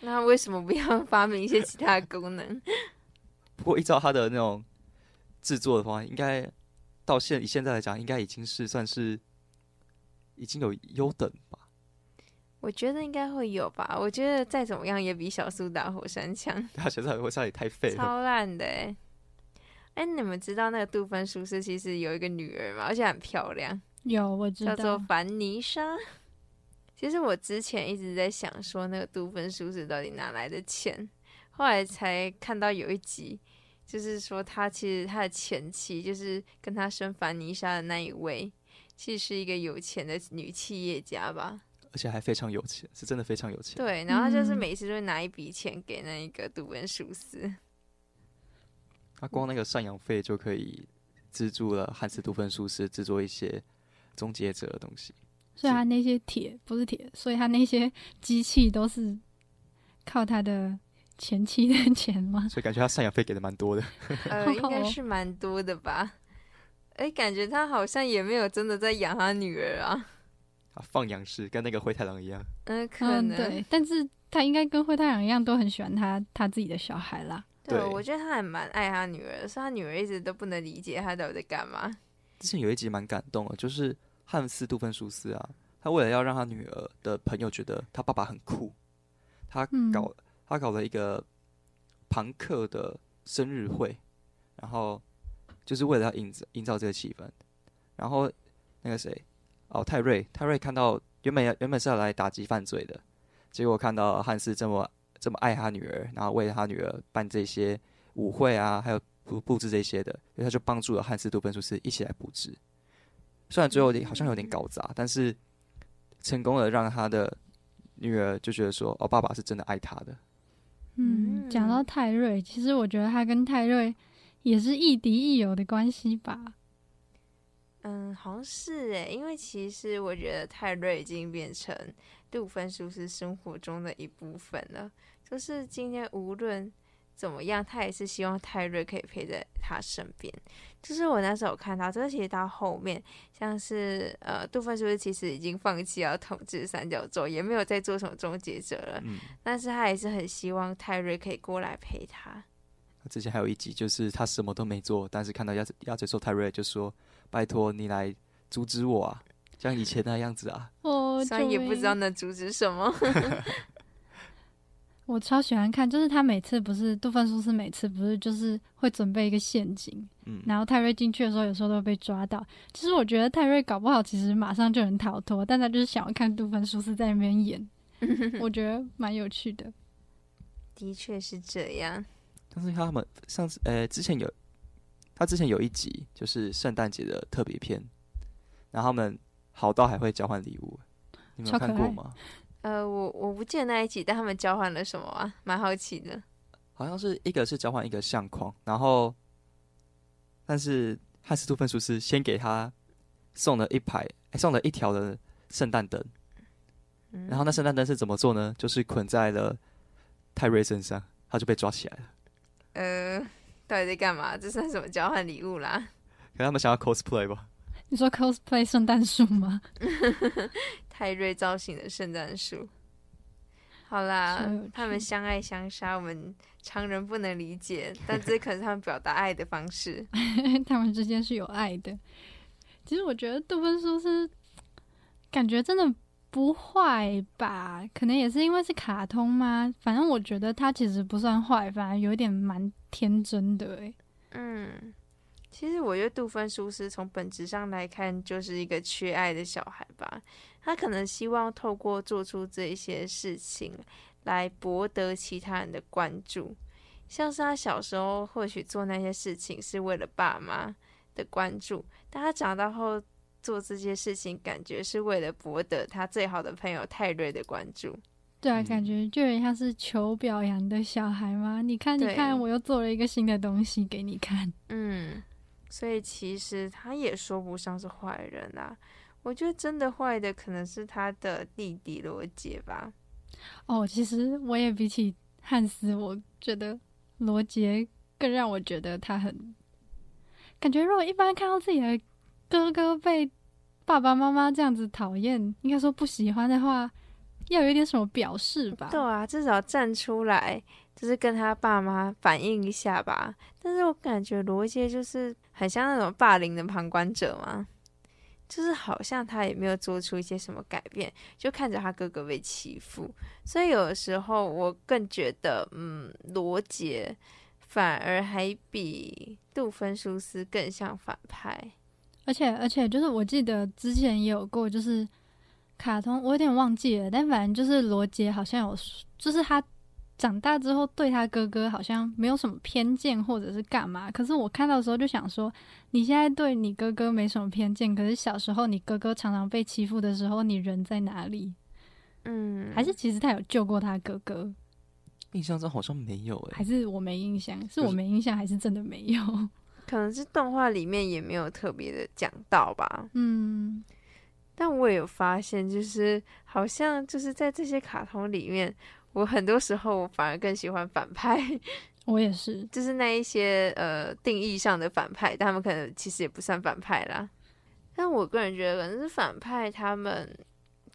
那为什么不要发明一些其他的功能？不过依照他的那种制作的话，应该到现以现在来讲，应该已经是算是已经有优等吧。我觉得应该会有吧。我觉得再怎么样也比小苏打火山强，他小苏打火山也太废了，超烂的哎、哎、你们知道那个杜芬舒斯其实有一个女儿吗？而且很漂亮，有我知道叫做，凡妮莎。其实我之前一直在想说，那个杜芬舒斯到底哪来的钱？后来才看到有一集，就是说他其实他的前妻就是跟他生凡妮莎的那一位，其实是一个有钱的女企业家吧。而且还非常有钱，是真的非常有钱。对，然后他就是嗯每次都会拿一笔钱给那一个杜芬舒斯。他光那个赡养费就可以资助了汉斯杜芬舒斯制作一些终结者的东西。所以他那些铁不是铁，所以他那些机器都是靠他的前妻的 钱吗？所以感觉他赡养费给的蛮多的。呃，应该是蛮多的吧。哎，感觉他好像也没有真的在养他女儿啊。啊，放养式跟那个灰太狼一样。嗯，可嗯，能。对，但是他应该跟灰太狼一样，都很喜欢他他自己的小孩啦。对，对我觉得他还蛮爱他女儿的，所以他女儿一直都不能理解他到底在干嘛。之前有一集蛮感动的，就是汉斯杜芬舒斯啊，他为了要让他女儿的朋友觉得他爸爸很酷，他嗯搞、他搞了一个朋克的生日会，然后就是为了要营造营造这个气氛，然后那个谁哦泰瑞泰瑞看到原本要原本是要来打击犯罪的，结果看到汉斯这么这么爱他女儿，然后为他女儿办这些舞会啊，还有布布置这些的，所以他就帮助了汉斯杜芬舒斯一起来布置。虽然最后好像有点搞砸，但是成功的让他的女儿就觉得说，哦，爸爸是真的爱他的。嗯，讲到嗯泰瑞，其实我觉得他跟泰瑞也是亦敌亦友的关系吧。嗯，好像是诶，因为其实我觉得泰瑞已经变成杜芬叔是生活中的一部分了。就是今天无论怎么样，他也是希望泰瑞可以陪在他身边。就是我那时候看到，这个其实到后面，像是呃，杜芬是不是其实已经放弃要统治三角洲，也没有再做什么终结者了，嗯，但是他还是很希望泰瑞可以过来陪他。之前还有一集就是他什么都没做，但是看到鸭子鸭嘴兽泰瑞就说：“拜托你来阻止我啊，像以前那样子啊。哦，虽然也不知道能阻止什么。我超喜欢看，就是他每次不是杜芬舒斯每次不是就是会准备一个陷阱，”嗯，然后泰瑞进去的时候，有时候都会被抓到。其实我觉得泰瑞搞不好其实马上就能逃脱，但他就是想要看杜芬舒斯在那边演，我觉得蛮有趣的。的确是这样。但是他们上次呃之前有他之前有一集就是圣诞节的特别篇，然后他们好到还会交换礼物，你们有看过吗？呃，我我不记得那一集，但他们交换了什么啊？蛮好奇的。好像是一个是交换一个相框，然后但是汉斯杜芬叔是先给他送了一排，诶送了一条的圣诞灯，嗯然后那圣诞灯是怎么做呢？就是捆在了泰瑞身上，他就被抓起来了。呃，到底在干嘛？这算什么交换礼物啦？可能他们想要 cosplay 吧？你说 cosplay 圣诞树吗？泰瑞造型的圣诞树。好啦他们相爱相杀，我们常人不能理解，但这可能是他们表达爱的方式。他们之间是有爱的。其实我觉得杜芬舒斯感觉真的不坏吧？可能也是因为是卡通吗？反正我觉得他其实不算坏，反而有点蛮天真的诶。嗯，其实我觉得杜芬舒斯从本质上来看就是一个缺爱的小孩吧。他可能希望透过做出这些事情来博得其他人的关注，像是他小时候或许做那些事情是为了爸妈的关注，但他长大后。做这些事情，感觉是为了博得他最好的朋友泰瑞的关注。对啊，感觉就有点像是求表扬的小孩吗？你看，你看，我又做了一个新的东西给你看。嗯，所以其实他也说不上是坏人啊。我觉得真的坏的可能是他的弟弟罗杰吧。哦，其实我也比起汉斯，我觉得罗杰更让我觉得他很感觉，如果一般看到自己的。哥哥被爸爸妈妈这样子讨厌，应该说不喜欢的话，要有点什么表示吧？对啊，至少站出来，就是跟他爸妈反映一下吧。但是我感觉罗杰就是很像那种霸凌的旁观者嘛，就是好像他也没有做出一些什么改变，就看着他哥哥被欺负。所以有的时候我更觉得，嗯，罗杰反而还比杜芬舒斯更像反派。而且而且，就是我记得之前也有过，就是卡通，我有点忘记了。但反正就是罗杰好像有，就是他长大之后对他哥哥好像没有什么偏见，或者是干嘛。可是我看到的时候就想说，你现在对你哥哥没什么偏见，可是小时候你哥哥常常被欺负的时候，你人在哪里？嗯，还是其实他有救过他哥哥？印象中好像没有诶，还是我没印象？是我没印象，还是真的没有？可能是动画里面也没有特别的讲到吧。嗯，但我也有发现，就是好像就是在这些卡通里面，我很多时候反而更喜欢反派。我也是，就是那一些呃定义上的反派，他们可能其实也不算反派啦。但我个人觉得，可能是反派他们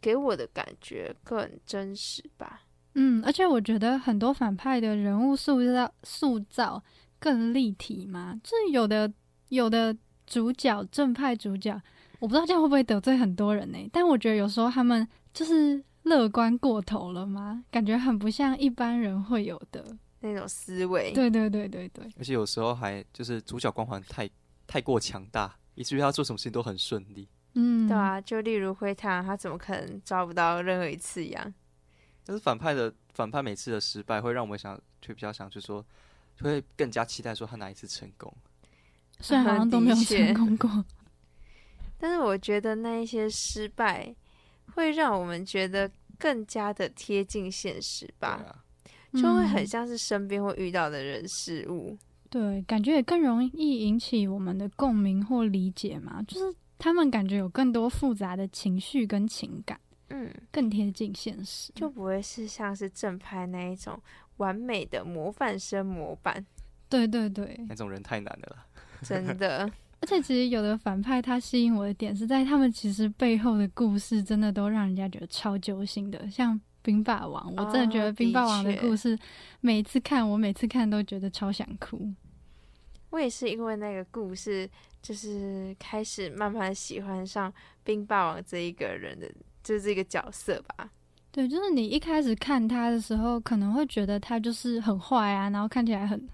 给我的感觉更真实吧。嗯，而且我觉得很多反派的人物塑造塑造。更立体嘛？就是有的有的主角正派主角，我不知道这样会不会得罪很多人呢？但我觉得有时候他们就是乐观过头了吗？感觉很不像一般人会有的那种思维。对对对对对，而且有时候还就是主角光环太太过强大，以至于他做什么事情都很顺利。嗯，对啊，就例如灰太狼，他怎么可能抓不到任何一次羊？但是反派的反派每次的失败，会让我们想，就比较想，就说。就会更加期待说他哪一次成功，虽然好像都没有 成功过，但是我觉得那一些失败会让我们觉得更加的贴近现实吧，就会很像是身边会遇到的人事物，对，感觉也更容易引起我们的共鸣或理解嘛，就是他们感觉有更多复杂的情绪跟情感，嗯，更贴近现实，就不会是像是正派那一种。完美的模范生模板，对对对，那种人太难了，真的。而且其实有的反派他吸引我的点是在他们其实背后的故事，真的都让人家觉得超揪心的。像冰霸王，我真的觉得冰霸王的故事，每次看我每次看都觉得超想哭。我也是因为那个故事，就是开始慢慢喜欢上冰霸王这一个人的，就是这个角色吧。对，就是你一开始看他的时候，可能会觉得他就是很坏啊，然后看起来很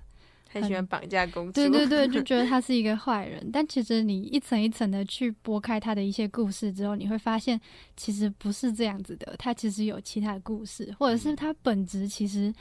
很喜欢绑架公主，对对对，就 觉得他是一个坏人。但其实你一层一层的去拨开他的一些故事之后，你会发现其实不是这样子的，他其实有其他的故事，或者是他本质其实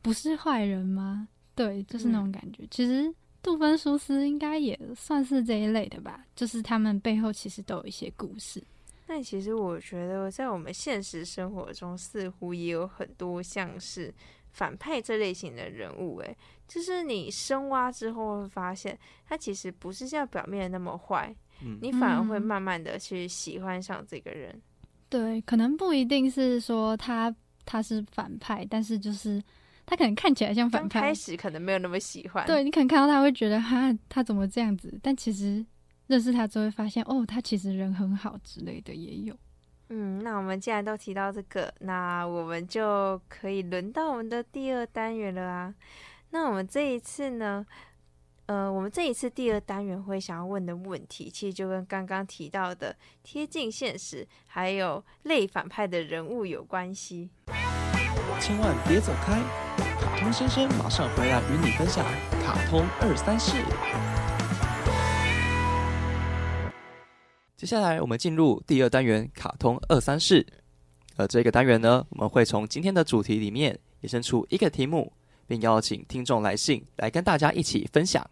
不是坏人吗？对，就是那种感觉。其实杜芬苏斯应该也算是这一类的吧，就是他们背后其实都有一些故事。但其实我觉得，在我们现实生活中，似乎也有很多像是反派这类型的人物。诶，就是你深挖之后，会发现他其实不是像表面那么坏，你反而会慢慢的去喜欢上这个人。对，可能不一定是说他他是反派，但是就是他可能看起来像反派，开始可能没有那么喜欢。对你可能看到他会觉得，哈，他怎么这样子？但其实。认识他之后，发现哦，他其实人很好之类的也有。嗯，那我们既然都提到这个，那我们就可以轮到我们的第二单元了啊。那我们这一次呢，呃，我们这一次第二单元会想要问的问题，其实就跟刚刚提到的贴近现实，还有类反派的人物有关系。千万别走开，卡通先生马上回来与你分享卡通二三事。接下来我们进入第二单元卡通二三事。呃，这个单元呢，我们会从今天的主题里面衍生出一个题目，并邀请听众来信来跟大家一起分享。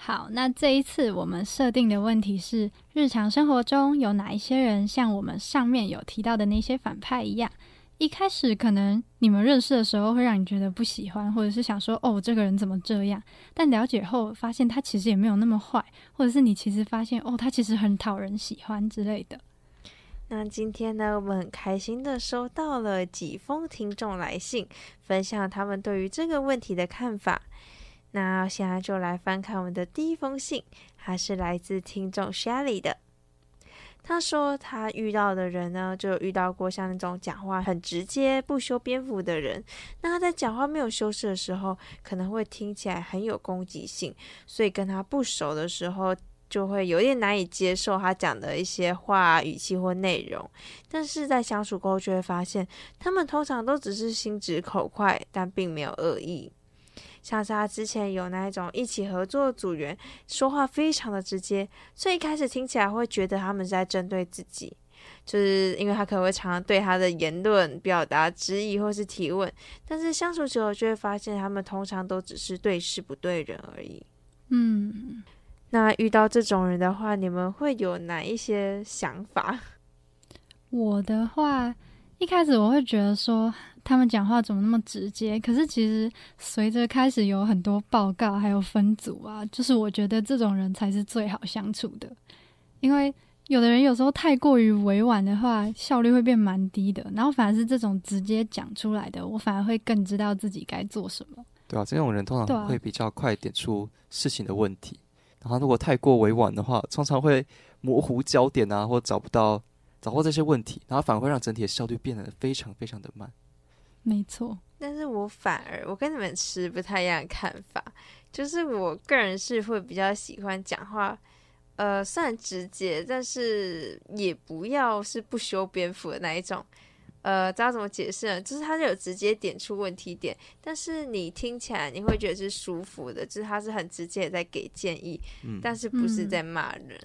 好，那这一次我们设定的问题是：日常生活中有哪一些人像我们上面有提到的那些反派一样？一开始可能你们认识的时候会让你觉得不喜欢，或者是想说哦，这个人怎么这样？但了解后发现他其实也没有那么坏，或者是你其实发现哦，他其实很讨人喜欢之类的。那今天呢，我们很开心的收到了几封听众来信，分享他们对于这个问题的看法。那现在就来翻看我们的第一封信，它是来自听众 Shelly 的。他说他遇到的人呢，就遇到过像那种讲话很直接、不修边幅的人。那他在讲话没有修饰的时候，可能会听起来很有攻击性，所以跟他不熟的时候，就会有点难以接受他讲的一些话、语气或内容。但是在相处过后，就会发现他们通常都只是心直口快，但并没有恶意。像是他之前有那一种一起合作的组员，说话非常的直接，所以一开始听起来会觉得他们是在针对自己，就是因为他可能会常常对他的言论表达质疑或是提问，但是相处久了就会发现他们通常都只是对事不对人而已。嗯，那遇到这种人的话，你们会有哪一些想法？我的话，一开始我会觉得说。他们讲话怎么那么直接？可是其实随着开始有很多报告，还有分组啊，就是我觉得这种人才是最好相处的。因为有的人有时候太过于委婉的话，效率会变蛮低的。然后反而是这种直接讲出来的，我反而会更知道自己该做什么。对啊，这种人通常会比较快点出事情的问题。然后如果太过委婉的话，常常会模糊焦点啊，或找不到找到这些问题，然后反而会让整体的效率变得非常非常的慢。没错，但是我反而我跟你们持不太一样的看法，就是我个人是会比较喜欢讲话，呃，算直接，但是也不要是不修边幅的那一种，呃，知道怎么解释呢？就是他是有直接点出问题点，但是你听起来你会觉得是舒服的，就是他是很直接在给建议，但是不是在骂人。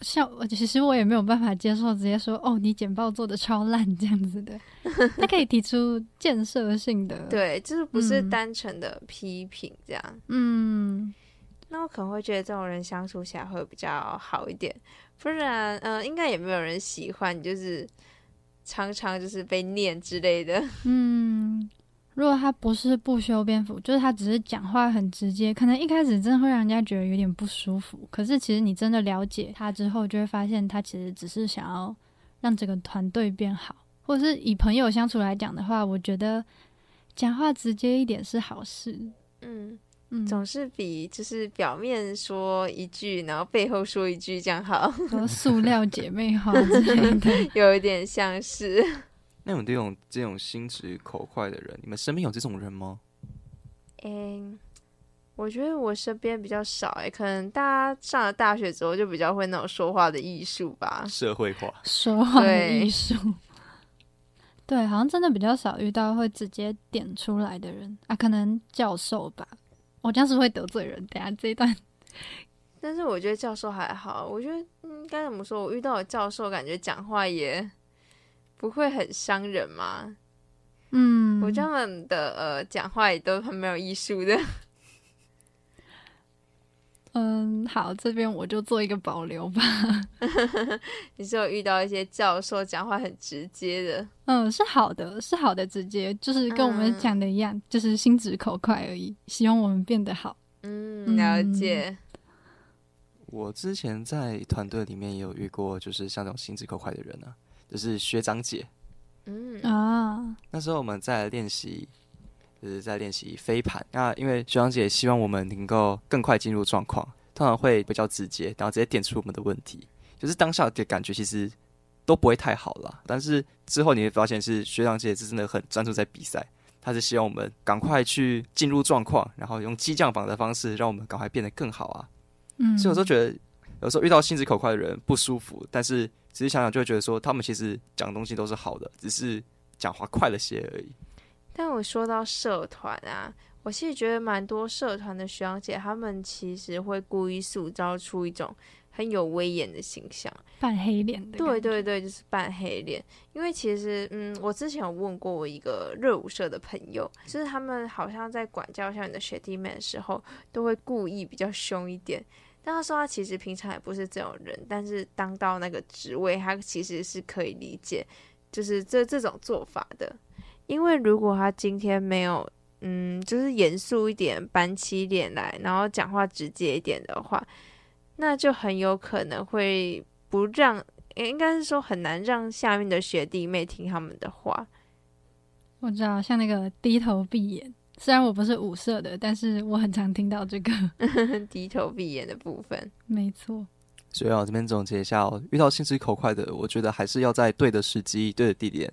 像我其实我也没有办法接受直接说哦，你简报做的超烂这样子的。他可以提出建设性的，对，就是不是单纯的批评这样。嗯，那我可能会觉得这种人相处起来会比较好一点，不然，嗯，应该也没有人喜欢，就是常常就是被念之类的。嗯。如果他不是不修边幅，就是他只是讲话很直接，可能一开始真的会让人家觉得有点不舒服。可是其实你真的了解他之后，就会发现他其实只是想要让整个团队变好，或者是以朋友相处来讲的话，我觉得讲话直接一点是好事。嗯嗯，总是比就是表面说一句，然后背后说一句这样好。塑料姐妹花 之类的，有一点像是。那种这种这种心直口快的人，你们身边有这种人吗？嗯，我觉得我身边比较少哎，可能大家上了大学之后就比较会那种说话的艺术吧，社会化说话的艺术。对，好像真的比较少遇到会直接点出来的人啊，可能教授吧。我这样是会得罪人，等下这一段。但是我觉得教授还好，我觉得嗯，该怎么说？我遇到的教授，感觉讲话也。不会很伤人嘛？嗯，我他们的呃讲话也都很没有艺术的。嗯，好，这边我就做一个保留吧。你是有遇到一些教授讲话很直接的？嗯，是好的，是好的，直接就是跟我们讲的一样，就是心直口快而已。希望我们变得好。嗯，了解。我之前在团队里面也有遇过，就是像这种心直口快的人啊。就是学长姐，嗯啊，那时候我们在练习，就是在练习飞盘。那因为学长姐希望我们能够更快进入状况，通常会比较直接，然后直接点出我们的问题。就是当下的感觉其实都不会太好了，但是之后你会发现是学长姐是真的很专注在比赛，他是希望我们赶快去进入状况，然后用激将法的方式让我们赶快变得更好啊。嗯，所以有时候觉得，有时候遇到心直口快的人不舒服，但是仔细想想就会觉得说，他们其实讲东西都是好的，只是讲话快了些而已。但我说到社团啊，我其实觉得蛮多社团的学长姐，他们其实会故意塑造出一种很有威严的形象。扮黑脸的，对对，对，就是扮黑脸。因为其实，嗯，我之前有问过我一个热舞社的朋友，就是他们好像在管教校园的学弟妹的时候，都会故意比较凶一点。但他说他其实平常也不是这种人，但是当到那个职位，他其实是可以理解，就是这这种做法的。因为如果他今天没有，嗯，就是严肃一点，板起脸来，然后讲话直接一点的话，那就很有可能会不让，应该是说很难让下面的学弟妹听他们的话。我知道，像那个低头闭眼，虽然我不是五色的，但是我很常听到这个 低头闭眼的部分。没错，所以啊，这边总结一下哦，遇到心直口快的，我觉得还是要在对的时机、对的地点，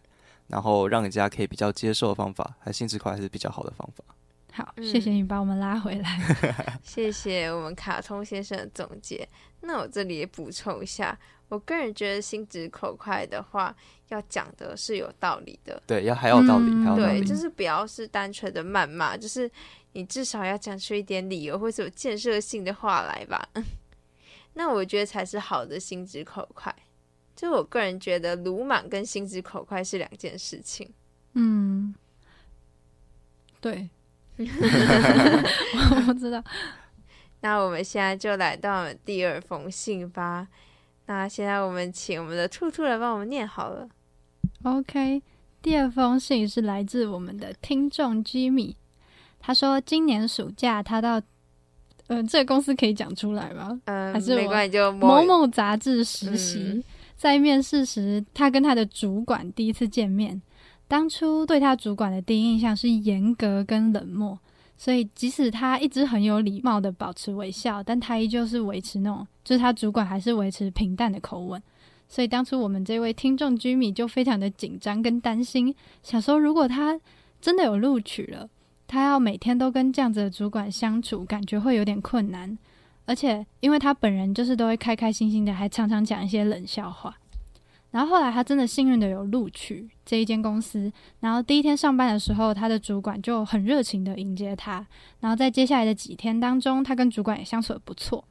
然后让人家可以比较接受的方法，还心直快还是比较好的方法。好，嗯谢谢你把我们拉回来。谢谢我们卡通先生的总结。那我这里也补充一下，我个人觉得心直口快的话，要讲的是有道理的。对，要还有道理，嗯对，还有道理。就是不要是单纯的谩骂，就是你至少要讲出一点理由或者有建设性的话来吧。那我觉得才是好的心直口快。就我个人觉得，鲁莽跟心直口快是两件事情。嗯，对，我不知道。那我们现在就来到我们第二封信吧。那现在我们请我们的兔兔来帮我们念好了。OK，第二封信是来自我们的听众 Jimmy，他说今年暑假他到，呃，这个公司可以讲出来吗？嗯、还是没关系，就某某杂志实习，嗯在面试时，他跟他的主管第一次见面，当初对他主管的第一印象是严格跟冷漠，所以即使他一直很有礼貌的保持微笑，但他依旧是维持那种，就是他主管还是维持平淡的口吻。所以当初我们这位听众居米就非常的紧张跟担心，想说如果他真的有录取了，他要每天都跟这样子的主管相处，感觉会有点困难。而且因为他本人就是都会开开心心的，还常常讲一些冷笑话。然后后来他真的幸运的有录取这一间公司，然后第一天上班的时候，他的主管就很热情的迎接他。然后在接下来的几天当中，他跟主管也相处的不错。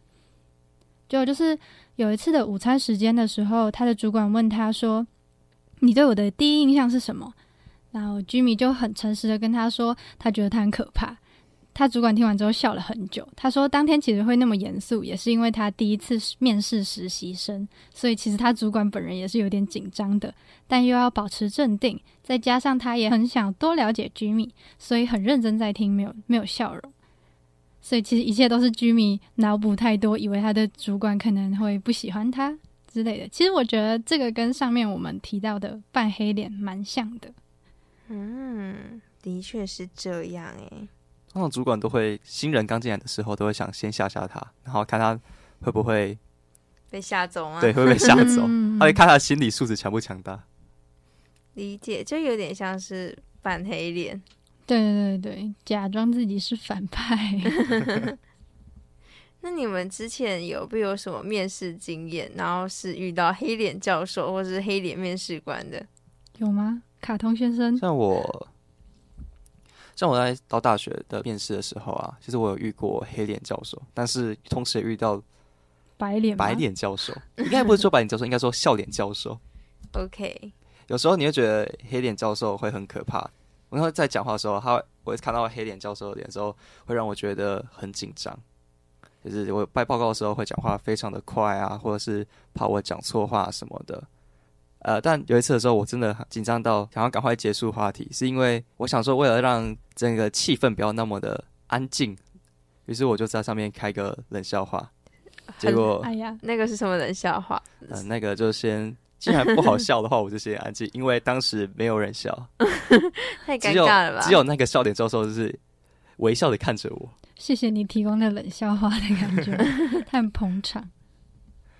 就就是有一次的午餐时间的时候，他的主管问他说：“你对我的第一印象是什么？”然后居米就很诚实的跟他说，他觉得他很可怕。他主管听完之后笑了很久，他说当天其实会那么严肃，也是因为他第一次面试实习生，所以其实他主管本人也是有点紧张的，但又要保持镇定，再加上他也很想多了解居米，所以很认真在听，没有没有笑容。所以其实一切都是居米脑补太多，以为他的主管可能会不喜欢他之类的。其实我觉得这个跟上面我们提到的扮黑脸蛮像的。嗯，的确是这样诶。通常主管都会新人刚进来的时候，都会想先吓吓他，然后看他会不会被吓走啊？对，会不会吓走，嗯他会看他的心理素质强不强大。理解，就有点像是扮黑脸。对对对对，假装自己是反派。那你们之前有没有什么面试经验，然后是遇到黑脸教授或是黑脸面试官的？有吗？卡通先生，像我，像我在到大学的面试的时候啊，其实我有遇过黑脸教授，但是同时也遇到白脸白脸教授，应该不是说白脸教授，应该说笑脸教授。OK，有时候你会觉得黑脸教授会很可怕，我那时候在讲话的时候，他会我看到黑脸教授的脸的时候，会让我觉得很紧张。就是我拜报告的时候会讲话非常的快啊，或者是怕我讲错话什么的。呃，但有一次的时候，我真的很紧张到想要赶快结束话题，是因为我想说，为了让整个气氛不要那么的安静，于是我就在上面开个冷笑话，结果哎呀，那个是什么冷笑话？呃那个就先，既然不好笑的话，我就先安静，因为当时没有人笑，太尴尬了吧？只有那个笑点教授就是微笑的看着我，谢谢你提供的冷笑话的感觉，他很捧场。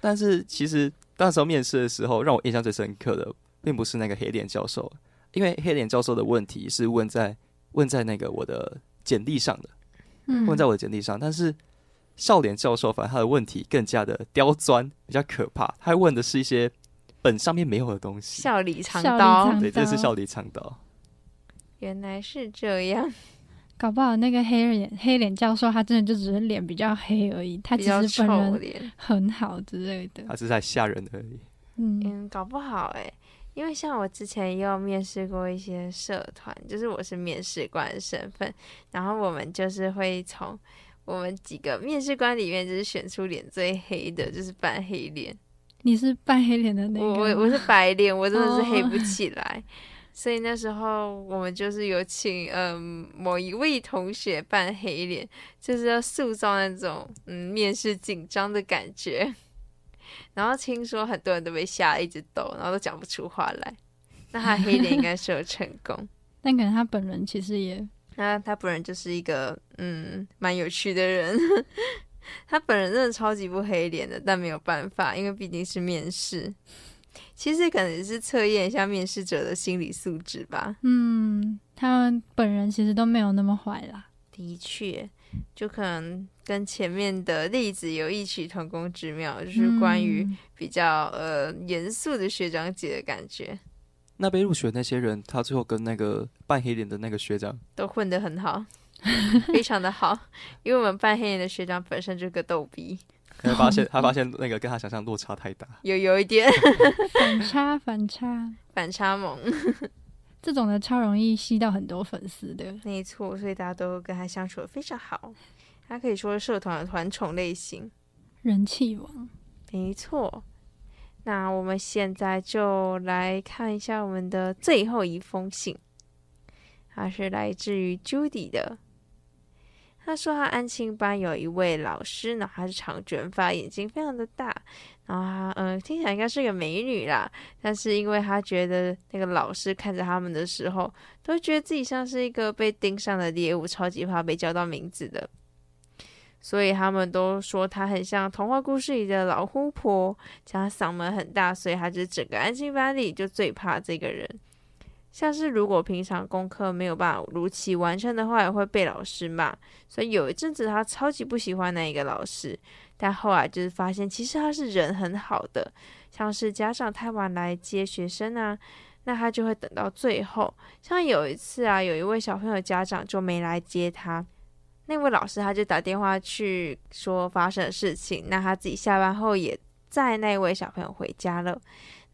但是其实那时候面试的时候，让我印象最深刻的，并不是那个黑脸教授，因为黑脸教授的问题是问在问在那个我的简历上的，嗯问在我的简历上，但是笑脸教授反而他的问题更加的刁钻，比较可怕。他还问的是一些本上面没有的东西，笑里藏刀，对，这是笑里藏刀。原来是这样，搞不好那个黑脸黑脸教授他真的就只是脸比较黑而已，他其比较实本人臭脸。很好之类的。他是在吓人而已。嗯嗯，搞不好哎、因为像我之前也有面试过一些社团，就是我是面试官的身份，然后我们就是会从我们几个面试官里面，就是选出脸最黑的，就是扮黑脸。你是扮黑脸的那个，我我我是白脸，我真的是黑哦不起来。所以那时候我们就是有请嗯某一位同学扮黑脸，就是要塑造那种嗯面试紧张的感觉。然后听说很多人都被吓一直抖，然后都讲不出话来。那他黑脸应该是有成功。但可能他本人其实也那他本人就是一个嗯蛮有趣的人，他本人真的超级不黑脸的，但没有办法，因为毕竟是面试。其实可能是测验一下面试者的心理素质吧。嗯，他们本人其实都没有那么坏啦。的确，就可能跟前面的例子有异曲同工之妙，就是关于嗯比较呃严肃的学长姐的感觉，那被入学那些人，他最后跟那个扮黑脸的那个学长，都混得很好，非常的好。因为我们扮黑脸的学长本身就是个逗逼，他发现他发现那个跟他想象落差太大。有有一点反差 反差，反差 萌。这种的超容易吸到很多粉丝的。没错，所以大家都跟他相处的非常好。他可以说是社团的团宠类型。人气王，没错，那我们现在就来看一下我们的最后一封信，它是来自于 Judy 的。他说他安亲班有一位老师呢，她是长卷发，眼睛非常的大，然后他嗯听起来应该是个美女啦，但是因为他觉得那个老师看着他们的时候，都觉得自己像是一个被盯上的猎物，超级怕被叫到名字的。所以他们都说他很像童话故事里的老巫婆，加上嗓门很大，所以他就是整个安静班里就最怕这个人。像是如果平常功课没有办法如期完成的话，也会被老师骂。所以有一阵子他超级不喜欢那一个老师，但后来就是发现其实他是人很好的，像是家长太晚来接学生啊，那他就会等到最后。像有一次啊，有一位小朋友家长就没来接他，那位老师他就打电话去说发生的事情，那他自己下班后也载那位小朋友回家了。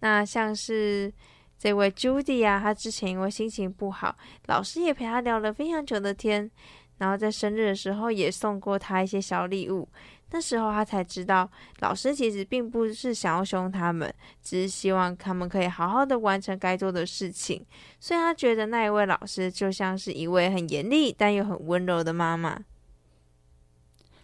那像是这位 Judy 啊，她之前因为心情不好，老师也陪她聊了非常久的天，然后在生日的时候也送过她一些小礼物。那时候她才知道，老师其实并不是想要凶他们，只是希望他们可以好好的完成该做的事情。所以她觉得那一位老师就像是一位很严厉但又很温柔的妈妈。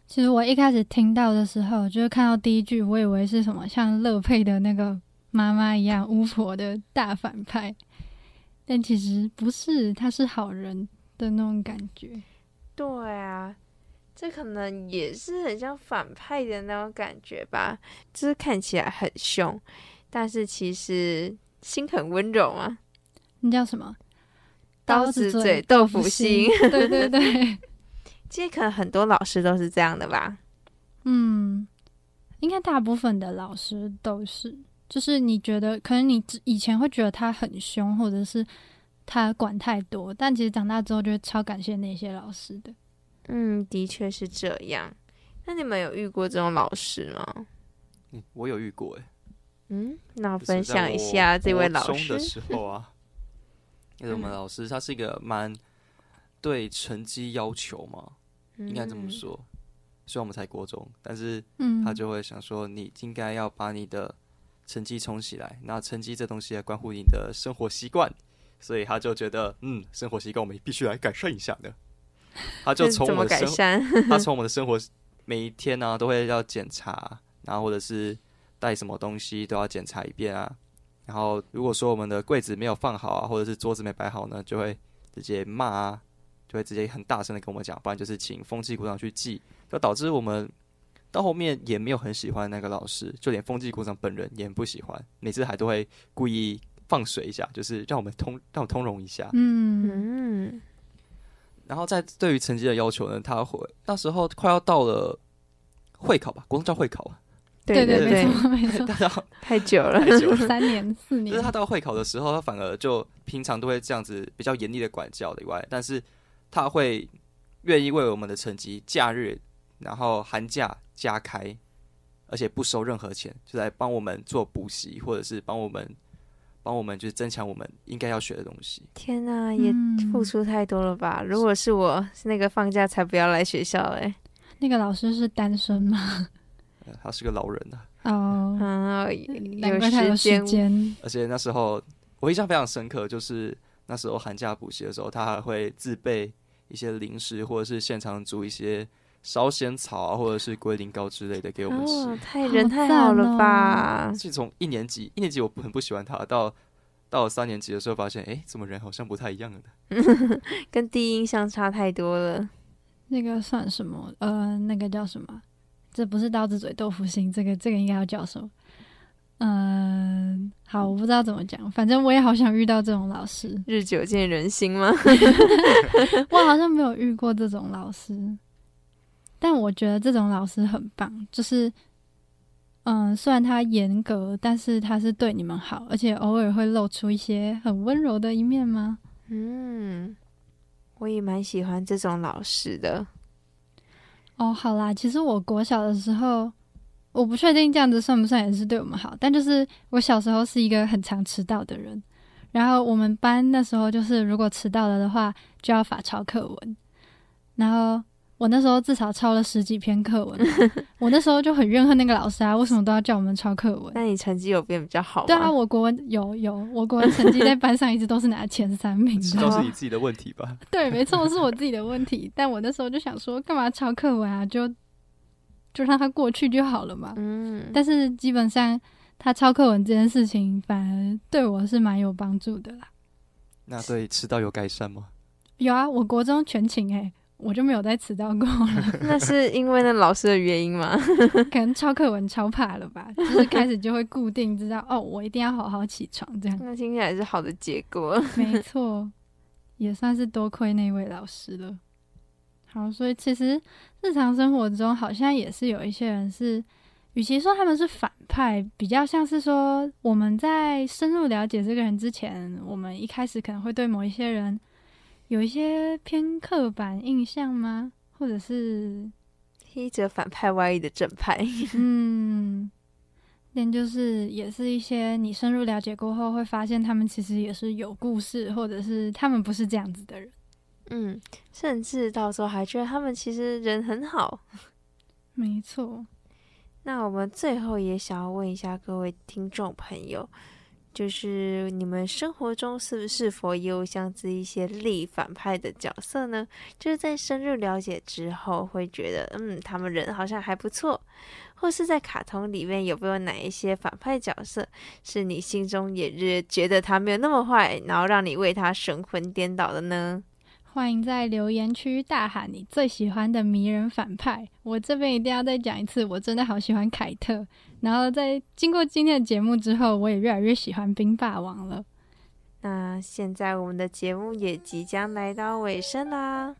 其实我一开始听到的时候，就是看到第一句，我以为是什么像乐佩的那个妈妈一样巫婆的大反派，但其实不是，他是好人的那种感觉。对啊，这可能也是很像反派的那种感觉吧，就是看起来很凶，但是其实心很温柔啊。那叫什么？刀子嘴豆腐心 对对对，其实可能很多老师都是这样的吧。嗯，应该大部分的老师都是，就是你觉得可能你之以前会觉得他很凶，或者是他管太多，但其实长大之后就会超感谢那些老师的。嗯，的确是这样。那你们有遇过这种老师吗？嗯，我有遇过哎，嗯，那我分享一下这位老国中的。时候啊，因为我们老师他是一个蛮对成绩要求嘛，应该这么嗯说。虽然我们才国中，但是嗯，他就会想说，你应该要把你的成绩冲起来。那成绩这东西也关乎你的生活习惯，所以他就觉得，嗯，生活习惯我们必须来改善一下的。他就从我们的生，善？他从我们的生活每一天呢、都会要检查，然后或者是带什么东西都要检查一遍啊。然后如果说我们的柜子没有放好啊，或者是桌子没摆好呢，就会直接骂啊，就会直接很大声的跟我们讲，不然就是请风气股长去记，就导致我们到后面也没有很喜欢那个老师，就连风纪股长本人也很不喜欢，每次还都会故意放水一下，就是让我们通让我通融一下。嗯，嗯，然后在对于成绩的要求呢，他会那时候快要到了会考吧，国中叫会考吧，对对没错没错，大家 太久了太。久了。三年四年 就是，他到会考的时候，他反而就平常都会这样子比较严厉的管教的以外，但是他会愿意为我们的成绩假日，然后寒假加开，而且不收任何钱，就来帮我们做补习，或者是帮我们帮我们就是增强我们应该要学的东西。天哪、也嗯付出太多了吧？如果是我，那个放假才不要来学校哎、那个老师是单身吗？呃他是个老人啊，哦，嗯，难怪他有时。间。而且那时候我印象非常深刻，就是那时候寒假补习的时候，他还会自备一些零食，或者是现场煮一些烧仙草啊，或者是龟苓膏之类的给我们吃。哦，太人太好了吧？是从一年级，一年级我很不喜欢他，到到三年级的时候，发现哎，诶怎么人好像不太一样了呢？跟第一印象差太多了。那个算什么？呃，那个叫什么？这不是刀子嘴豆腐心，这个这个应该要叫什么？嗯、好，我不知道怎么讲，反正我也好想遇到这种老师。日久见人心吗？我好像没有遇过这种老师，但我觉得这种老师很棒，就是，嗯，虽然他严格，但是他是对你们好，而且偶尔会露出一些很温柔的一面吗？嗯，我也蛮喜欢这种老师的。哦，好啦，其实我国小的时候，我不确定这样子算不算也是对我们好，但就是我小时候是一个很常迟到的人，然后我们班那时候就是如果迟到了的话，就要罚抄课文，然后我那时候至少抄了十几篇课文，我那时候就很怨恨那个老师啊，为什么都要叫我们抄课文？那你成绩有变比较好吗？对啊，我国文有有，我国文成绩在班上一直都是拿前三名的。都是你自己的问题吧？对，没错，是我自己的问题。但我那时候就想说，干嘛抄课文啊？就就让它过去就好了嘛。嗯，但是基本上，他抄课文这件事情，反而对我是蛮有帮助的啦。那对迟到有改善吗？有啊，我国中全勤诶、我就没有再迟到过了。那是因为那老师的原因吗？可能抄课文抄怕了吧，就是开始就会固定知道哦，我一定要好好起床这样。那听起来是好的结果。没错，也算是多亏那位老师了。好，所以其实日常生活中好像也是有一些人是，与其说他们是反派，比较像是说我们在深入了解这个人之前，我们一开始可能会对某一些人有一些偏刻板印象吗？或者是披着反派外衣的正派，嗯，但就是也是一些你深入了解过后，会发现他们其实也是有故事，或者是他们不是这样子的人。嗯，甚至到时候还觉得他们其实人很好。没错，那我们最后也想要问一下各位听众朋友，就是你们生活中是不是否也有像这一些立反派的角色呢？就是在深入了解之后，会觉得嗯，他们人好像还不错，或是在卡通里面有没有哪一些反派角色是你心中也是觉得他没有那么坏，然后让你为他神魂颠倒的呢？欢迎在留言区大喊你最喜欢的迷人反派。我这边一定要再讲一次，我真的好喜欢凯特。然后在经过今天的节目之后，我也越来越喜欢冰霸王了。那现在我们的节目也即将来到尾声啦。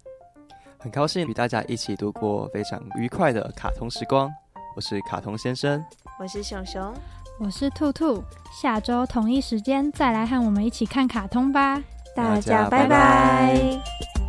很高兴与大家一起度过非常愉快的卡通时光。我是卡通先生，我是熊熊，我是兔兔，下周同一时间再来和我们一起看卡通吧。大大家家拜拜拜拜